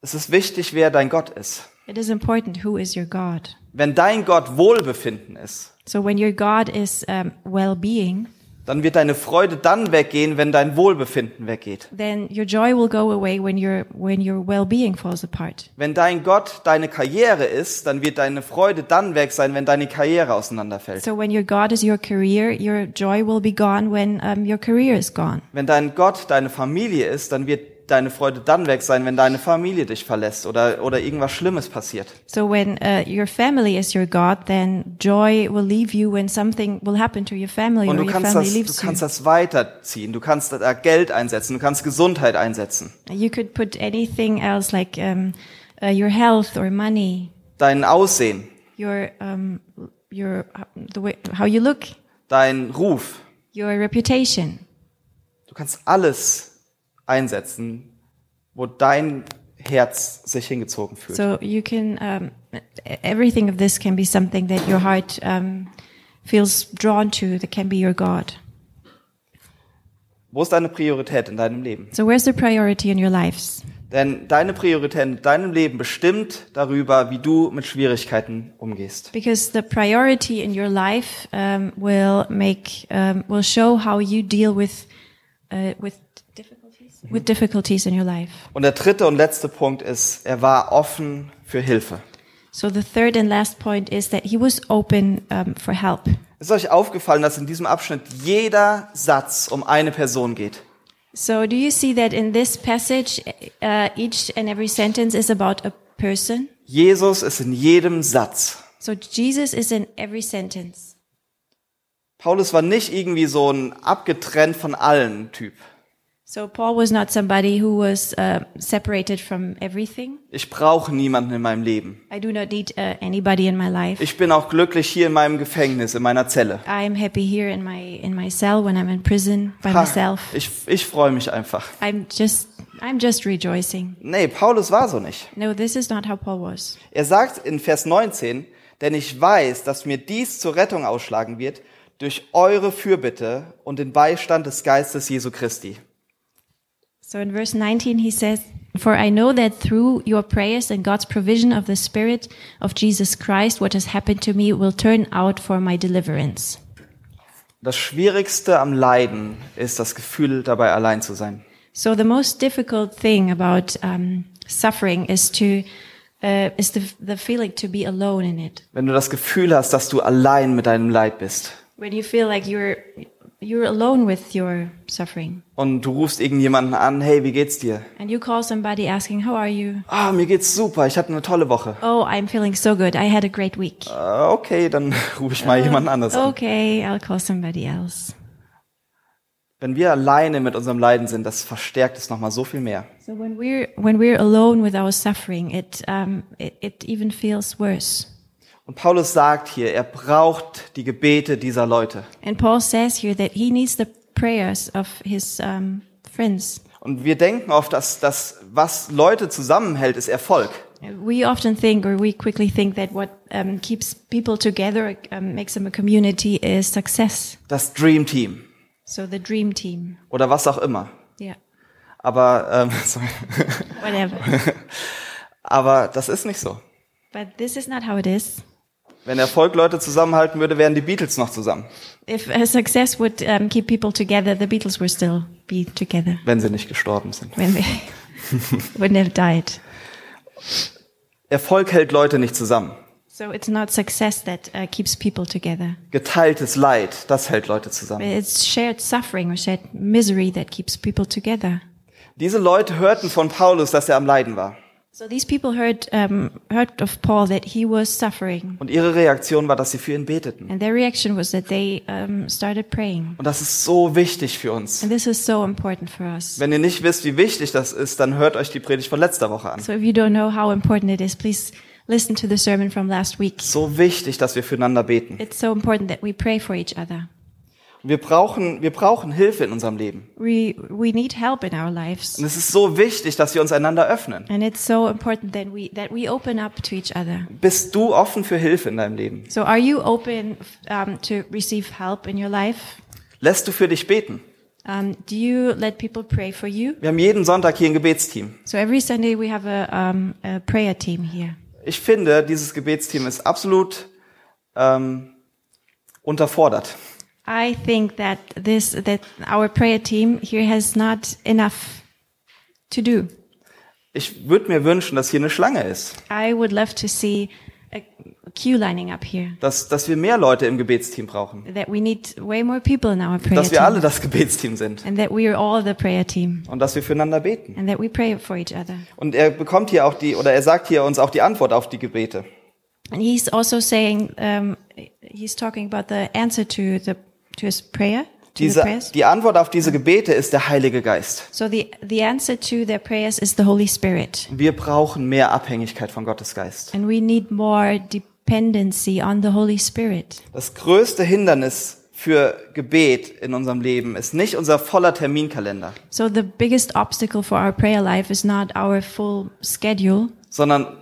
[SPEAKER 2] Es ist wichtig, wer dein Gott ist.
[SPEAKER 3] It is important who is your God.
[SPEAKER 2] Wenn dein Gott Wohlbefinden ist,
[SPEAKER 3] So when your God is um, well-being,
[SPEAKER 2] dann wird deine Freude dann weggehen, wenn dein Wohlbefinden weggeht.
[SPEAKER 3] then your joy will go away when your when your well-being falls apart.
[SPEAKER 2] Wenn dein Gott deine Karriere ist, dann wird deine Freude dann weg sein, wenn deine Karriere auseinanderfällt.
[SPEAKER 3] So when your God is your career, your joy will be gone when um, your career is gone.
[SPEAKER 2] Wenn dein Gott deine Familie ist, dann wird deine Freude dann weg sein, wenn deine Familie dich verlässt oder, oder irgendwas Schlimmes passiert.
[SPEAKER 3] So when uh, your family is your God, then joy will leave you when something will happen to your family
[SPEAKER 2] Und
[SPEAKER 3] or
[SPEAKER 2] du
[SPEAKER 3] your
[SPEAKER 2] kannst
[SPEAKER 3] family
[SPEAKER 2] das, du
[SPEAKER 3] leaves
[SPEAKER 2] kannst
[SPEAKER 3] you.
[SPEAKER 2] das weiterziehen. Du kannst da Geld einsetzen. Du kannst Gesundheit einsetzen.
[SPEAKER 3] You could put anything else like um, uh, your health or money,
[SPEAKER 2] Dein Aussehen,
[SPEAKER 3] your um, your the way how you look,
[SPEAKER 2] dein Ruf.
[SPEAKER 3] your reputation.
[SPEAKER 2] Du kannst alles einsetzen, wo dein Herz sich hingezogen fühlt.
[SPEAKER 3] So you can um, everything of this can be something that your heart um, feels drawn to. That can be your God.
[SPEAKER 2] Wo ist deine Priorität in deinem Leben?
[SPEAKER 3] So where's the priority in your lives?
[SPEAKER 2] Denn deine Priorität in deinem Leben bestimmt darüber, wie du mit Schwierigkeiten umgehst.
[SPEAKER 3] Because the priority in your life um, will make um, will show how you deal with uh, with with difficulties in your life.
[SPEAKER 2] Und der dritte und letzte Punkt ist, er war offen für Hilfe.
[SPEAKER 3] So the third and last point is that he was open um, for help.
[SPEAKER 2] Ist euch aufgefallen, dass in diesem Abschnitt jeder Satz um eine Person geht?
[SPEAKER 3] So do you see that in this passage, uh, each and every sentence is about a person?
[SPEAKER 2] Jesus ist in jedem Satz.
[SPEAKER 3] So Jesus is in every sentence.
[SPEAKER 2] Paulus war nicht irgendwie so ein abgetrennt von allen Typ.
[SPEAKER 3] So Paul was not somebody who was uh, separated from everything.
[SPEAKER 2] Ich brauche niemanden in meinem Leben.
[SPEAKER 3] I do not need uh, anybody in my life.
[SPEAKER 2] Ich bin auch glücklich hier in meinem Gefängnis, in meiner Zelle.
[SPEAKER 3] I am happy here in my in my cell when I'm in prison by
[SPEAKER 2] Ha,
[SPEAKER 3] myself.
[SPEAKER 2] ich ich freue mich einfach.
[SPEAKER 3] I'm just I'm just rejoicing.
[SPEAKER 2] Nee, Paulus war so nicht.
[SPEAKER 3] No, this is not how Paul was.
[SPEAKER 2] Er sagt in Vers 19, denn ich weiß, dass mir dies zur Rettung ausschlagen wird durch eure Fürbitte und den Beistand des Geistes Jesu Christi.
[SPEAKER 3] So in verse 19 he says, "For I know that through your prayers and God's provision of the Spirit of Jesus Christ, what has happened to me will turn out for my deliverance."
[SPEAKER 2] Das Schwierigste am Leiden ist das Gefühl, dabei allein zu sein.
[SPEAKER 3] So the most difficult thing about um, suffering is to uh, is the the feeling to be alone in it.
[SPEAKER 2] Wenn du das Gefühl hast, dass du allein mit deinem Leid bist
[SPEAKER 3] When you feel like you're you're alone with your suffering,
[SPEAKER 2] und du rufst irgendjemanden an, hey, wie geht's dir?
[SPEAKER 3] and you call somebody asking, "How are you?"
[SPEAKER 2] Ah, mir geht's super, ich hatte eine tolle Woche.
[SPEAKER 3] Oh, I'm feeling so good. I had a great week.
[SPEAKER 2] Ah, okay, dann rufe ich mal jemanden anders an.
[SPEAKER 3] Okay, I'll call somebody else.
[SPEAKER 2] Wenn wir alleine mit unserem Leiden sind, das verstärkt es nochmal so viel mehr.
[SPEAKER 3] So when we're when we're alone with our suffering, it um, it, it even feels worse.
[SPEAKER 2] Und Paulus sagt hier, er braucht die Gebete dieser Leute.
[SPEAKER 3] And Paul says here that he needs the prayers of his um, friends.
[SPEAKER 2] Und wir denken oft, dass das, was Leute zusammenhält, ist Erfolg.
[SPEAKER 3] We often think, or we quickly think, that what um, keeps people together, um, makes them a community, is success.
[SPEAKER 2] Das Dream Team
[SPEAKER 3] So the dream team.
[SPEAKER 2] oder was auch immer.
[SPEAKER 3] Yeah,
[SPEAKER 2] Aber, ähm, sorry.
[SPEAKER 3] whatever.
[SPEAKER 2] Aber das ist nicht so.
[SPEAKER 3] but this is not how it is.
[SPEAKER 2] Wenn Erfolg Leute zusammenhalten würde, wären die Beatles noch zusammen,
[SPEAKER 3] If success would um, keep people together, the Beatles would still be together
[SPEAKER 2] wenn sie nicht gestorben sind.
[SPEAKER 3] when they wouldn't have died.
[SPEAKER 2] Erfolg hält Leute nicht zusammen.
[SPEAKER 3] So it's not success that uh, keeps people together.
[SPEAKER 2] Geteiltes Leid, das hält Leute zusammen.
[SPEAKER 3] It's shared suffering or shared misery that keeps people together.
[SPEAKER 2] Diese Leute hörten von Paulus, dass er am Leiden war.
[SPEAKER 3] So these people heard um, heard of Paul that he was suffering,
[SPEAKER 2] Und ihre Reaktion war, dass sie für ihn beteten.
[SPEAKER 3] and their reaction was that they um, started praying.
[SPEAKER 2] Und das ist so wichtig für uns.
[SPEAKER 3] And this is so important for us.
[SPEAKER 2] Wenn ihr nicht wisst, wie wichtig das ist, dann hört euch die Predigt von letzter Woche an.
[SPEAKER 3] So if you don't know how important it is, please listen to the sermon from last week.
[SPEAKER 2] So wichtig, dass wir füreinander beten.
[SPEAKER 3] It's so important that we pray for each other.
[SPEAKER 2] Wir brauchen, wir brauchen Hilfe in unserem Leben.
[SPEAKER 3] We we need help in our lives.
[SPEAKER 2] Und es ist so wichtig, dass wir uns einander öffnen.
[SPEAKER 3] And it's so important that we that we open up to each other.
[SPEAKER 2] Bist du offen für Hilfe in deinem Leben?
[SPEAKER 3] So are you open um, to receive help in your life?
[SPEAKER 2] Lässt du für dich beten?
[SPEAKER 3] Um, do you let people pray for you?
[SPEAKER 2] Wir haben jeden Sonntag hier ein Gebetsteam.
[SPEAKER 3] So every Sunday we have a, um, a prayer team here.
[SPEAKER 2] Ich finde, dieses Gebetsteam ist absolut ähm, unterfordert.
[SPEAKER 3] I think that this that our prayer team here has not enough to do.
[SPEAKER 2] Ich würde mir wünschen, dass hier eine Schlange ist.
[SPEAKER 3] I would love to see a queue lining up here.
[SPEAKER 2] Dass, dass wir mehr Leute im Gebetsteam brauchen.
[SPEAKER 3] That we need way more people in our prayer
[SPEAKER 2] Dass wir alle
[SPEAKER 3] team.
[SPEAKER 2] das Gebetsteam sind.
[SPEAKER 3] And that we are all the prayer team.
[SPEAKER 2] Und dass wir füreinander beten.
[SPEAKER 3] And that we pray for each other.
[SPEAKER 2] Und er bekommt hier auch die, oder er sagt hier uns auch die Antwort auf die Gebete.
[SPEAKER 3] And he's also saying, um, he's talking about the answer to the prayer,
[SPEAKER 2] Diese, die Antwort auf diese Gebete ist der Heilige Geist.
[SPEAKER 3] So the the answer to their prayers is the Holy Spirit,
[SPEAKER 2] Wir brauchen mehr Abhängigkeit von Gottes Geist.
[SPEAKER 3] and we need more dependency on the Holy Spirit.
[SPEAKER 2] Das größte Hindernis für Gebet in unserem Leben ist nicht unser voller Terminkalender,
[SPEAKER 3] So the biggest obstacle for our prayer life is not our full schedule,
[SPEAKER 2] sondern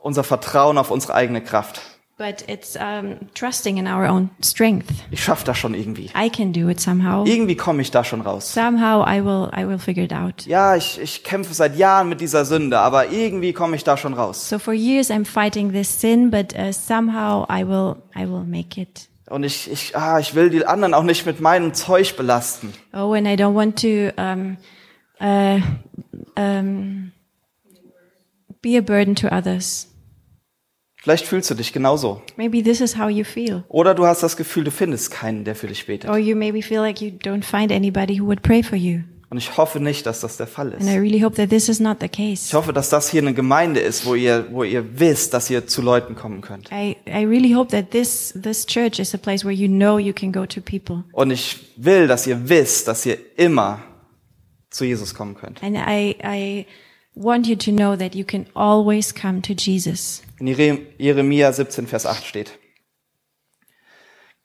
[SPEAKER 2] unser Vertrauen auf unsere eigene Kraft.
[SPEAKER 3] But it's um, trusting in our own strength.
[SPEAKER 2] Ich schaffe das schon irgendwie.
[SPEAKER 3] I can do it somehow.
[SPEAKER 2] Irgendwie komme ich da schon raus.
[SPEAKER 3] Somehow I will I will figure it out.
[SPEAKER 2] Ja, ich, ich kämpfe seit Jahren mit dieser Sünde, aber irgendwie komme ich da schon raus.
[SPEAKER 3] So for years I'm fighting this sin, but uh, somehow I will I will make it.
[SPEAKER 2] Und ich, ich, ah, ich will die anderen auch nicht mit meinem Zeug belasten.
[SPEAKER 3] Oh, and I don't want to um, uh, um, be a burden to others.
[SPEAKER 2] Vielleicht fühlst du dich genauso.
[SPEAKER 3] Maybe this is how you feel.
[SPEAKER 2] Oder du hast das Gefühl, du findest keinen, der für dich betet.
[SPEAKER 3] Or you maybe feel like you don't find anybody who would pray for you.
[SPEAKER 2] Und ich hoffe nicht, dass das der Fall
[SPEAKER 3] And I
[SPEAKER 2] ist.
[SPEAKER 3] really hope that this is not the
[SPEAKER 2] Ich
[SPEAKER 3] case.
[SPEAKER 2] hoffe, dass das hier eine Gemeinde ist, wo ihr, wo ihr wisst, dass ihr zu Leuten kommen könnt.
[SPEAKER 3] I, I really hope that this, this church is a place where you know you can go to people.
[SPEAKER 2] Und ich will, dass ihr wisst, dass ihr immer zu Jesus kommen könnt.
[SPEAKER 3] And I, I want you to know that you can always come to Jesus.
[SPEAKER 2] In Jere- Jeremia 17, Vers 8 steht.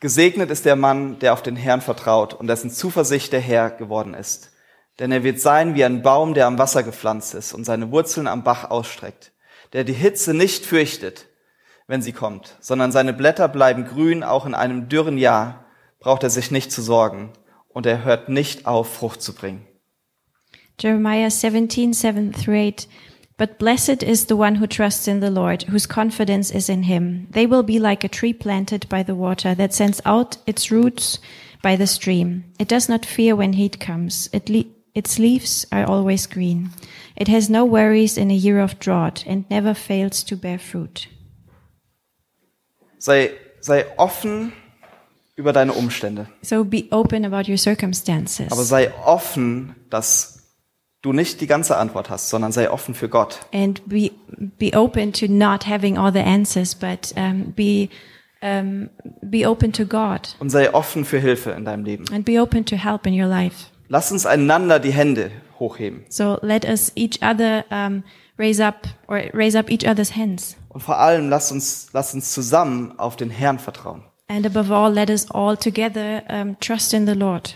[SPEAKER 2] Gesegnet ist der Mann, der auf den Herrn vertraut und dessen Zuversicht der Herr geworden ist. Denn er wird sein wie ein Baum, der am Wasser gepflanzt ist und seine Wurzeln am Bach ausstreckt, der die Hitze nicht fürchtet, wenn sie kommt, sondern seine Blätter bleiben grün, auch in einem dürren Jahr braucht er sich nicht zu sorgen und er hört nicht auf, Frucht zu bringen.
[SPEAKER 3] Jeremiah 17, 7 through 8. But blessed is the one who trusts in the Lord, whose confidence is in him. They will be like a tree planted by the water that sends out its roots by the stream. It does not fear when heat comes. It le- its leaves are always green. It has no worries in a year of drought and never fails to bear fruit.
[SPEAKER 2] Sei, sei offen über deine Umstände.
[SPEAKER 3] So be open about your circumstances.
[SPEAKER 2] Aber sei offen, dass du nicht die ganze Antwort hast, sondern sei offen für Gott.
[SPEAKER 3] and be be open to not having all the answers, but um, be um, be open to God
[SPEAKER 2] Und sei offen für Hilfe in deinem Leben.
[SPEAKER 3] and be open to help in your life.
[SPEAKER 2] Lass uns einander die Hände hochheben.
[SPEAKER 3] So let us each other um, raise up or raise up each other's hands,
[SPEAKER 2] Und vor allem lass uns, lass uns zusammen auf den Herrn vertrauen.
[SPEAKER 3] and above all, let us all together um, trust in the Lord.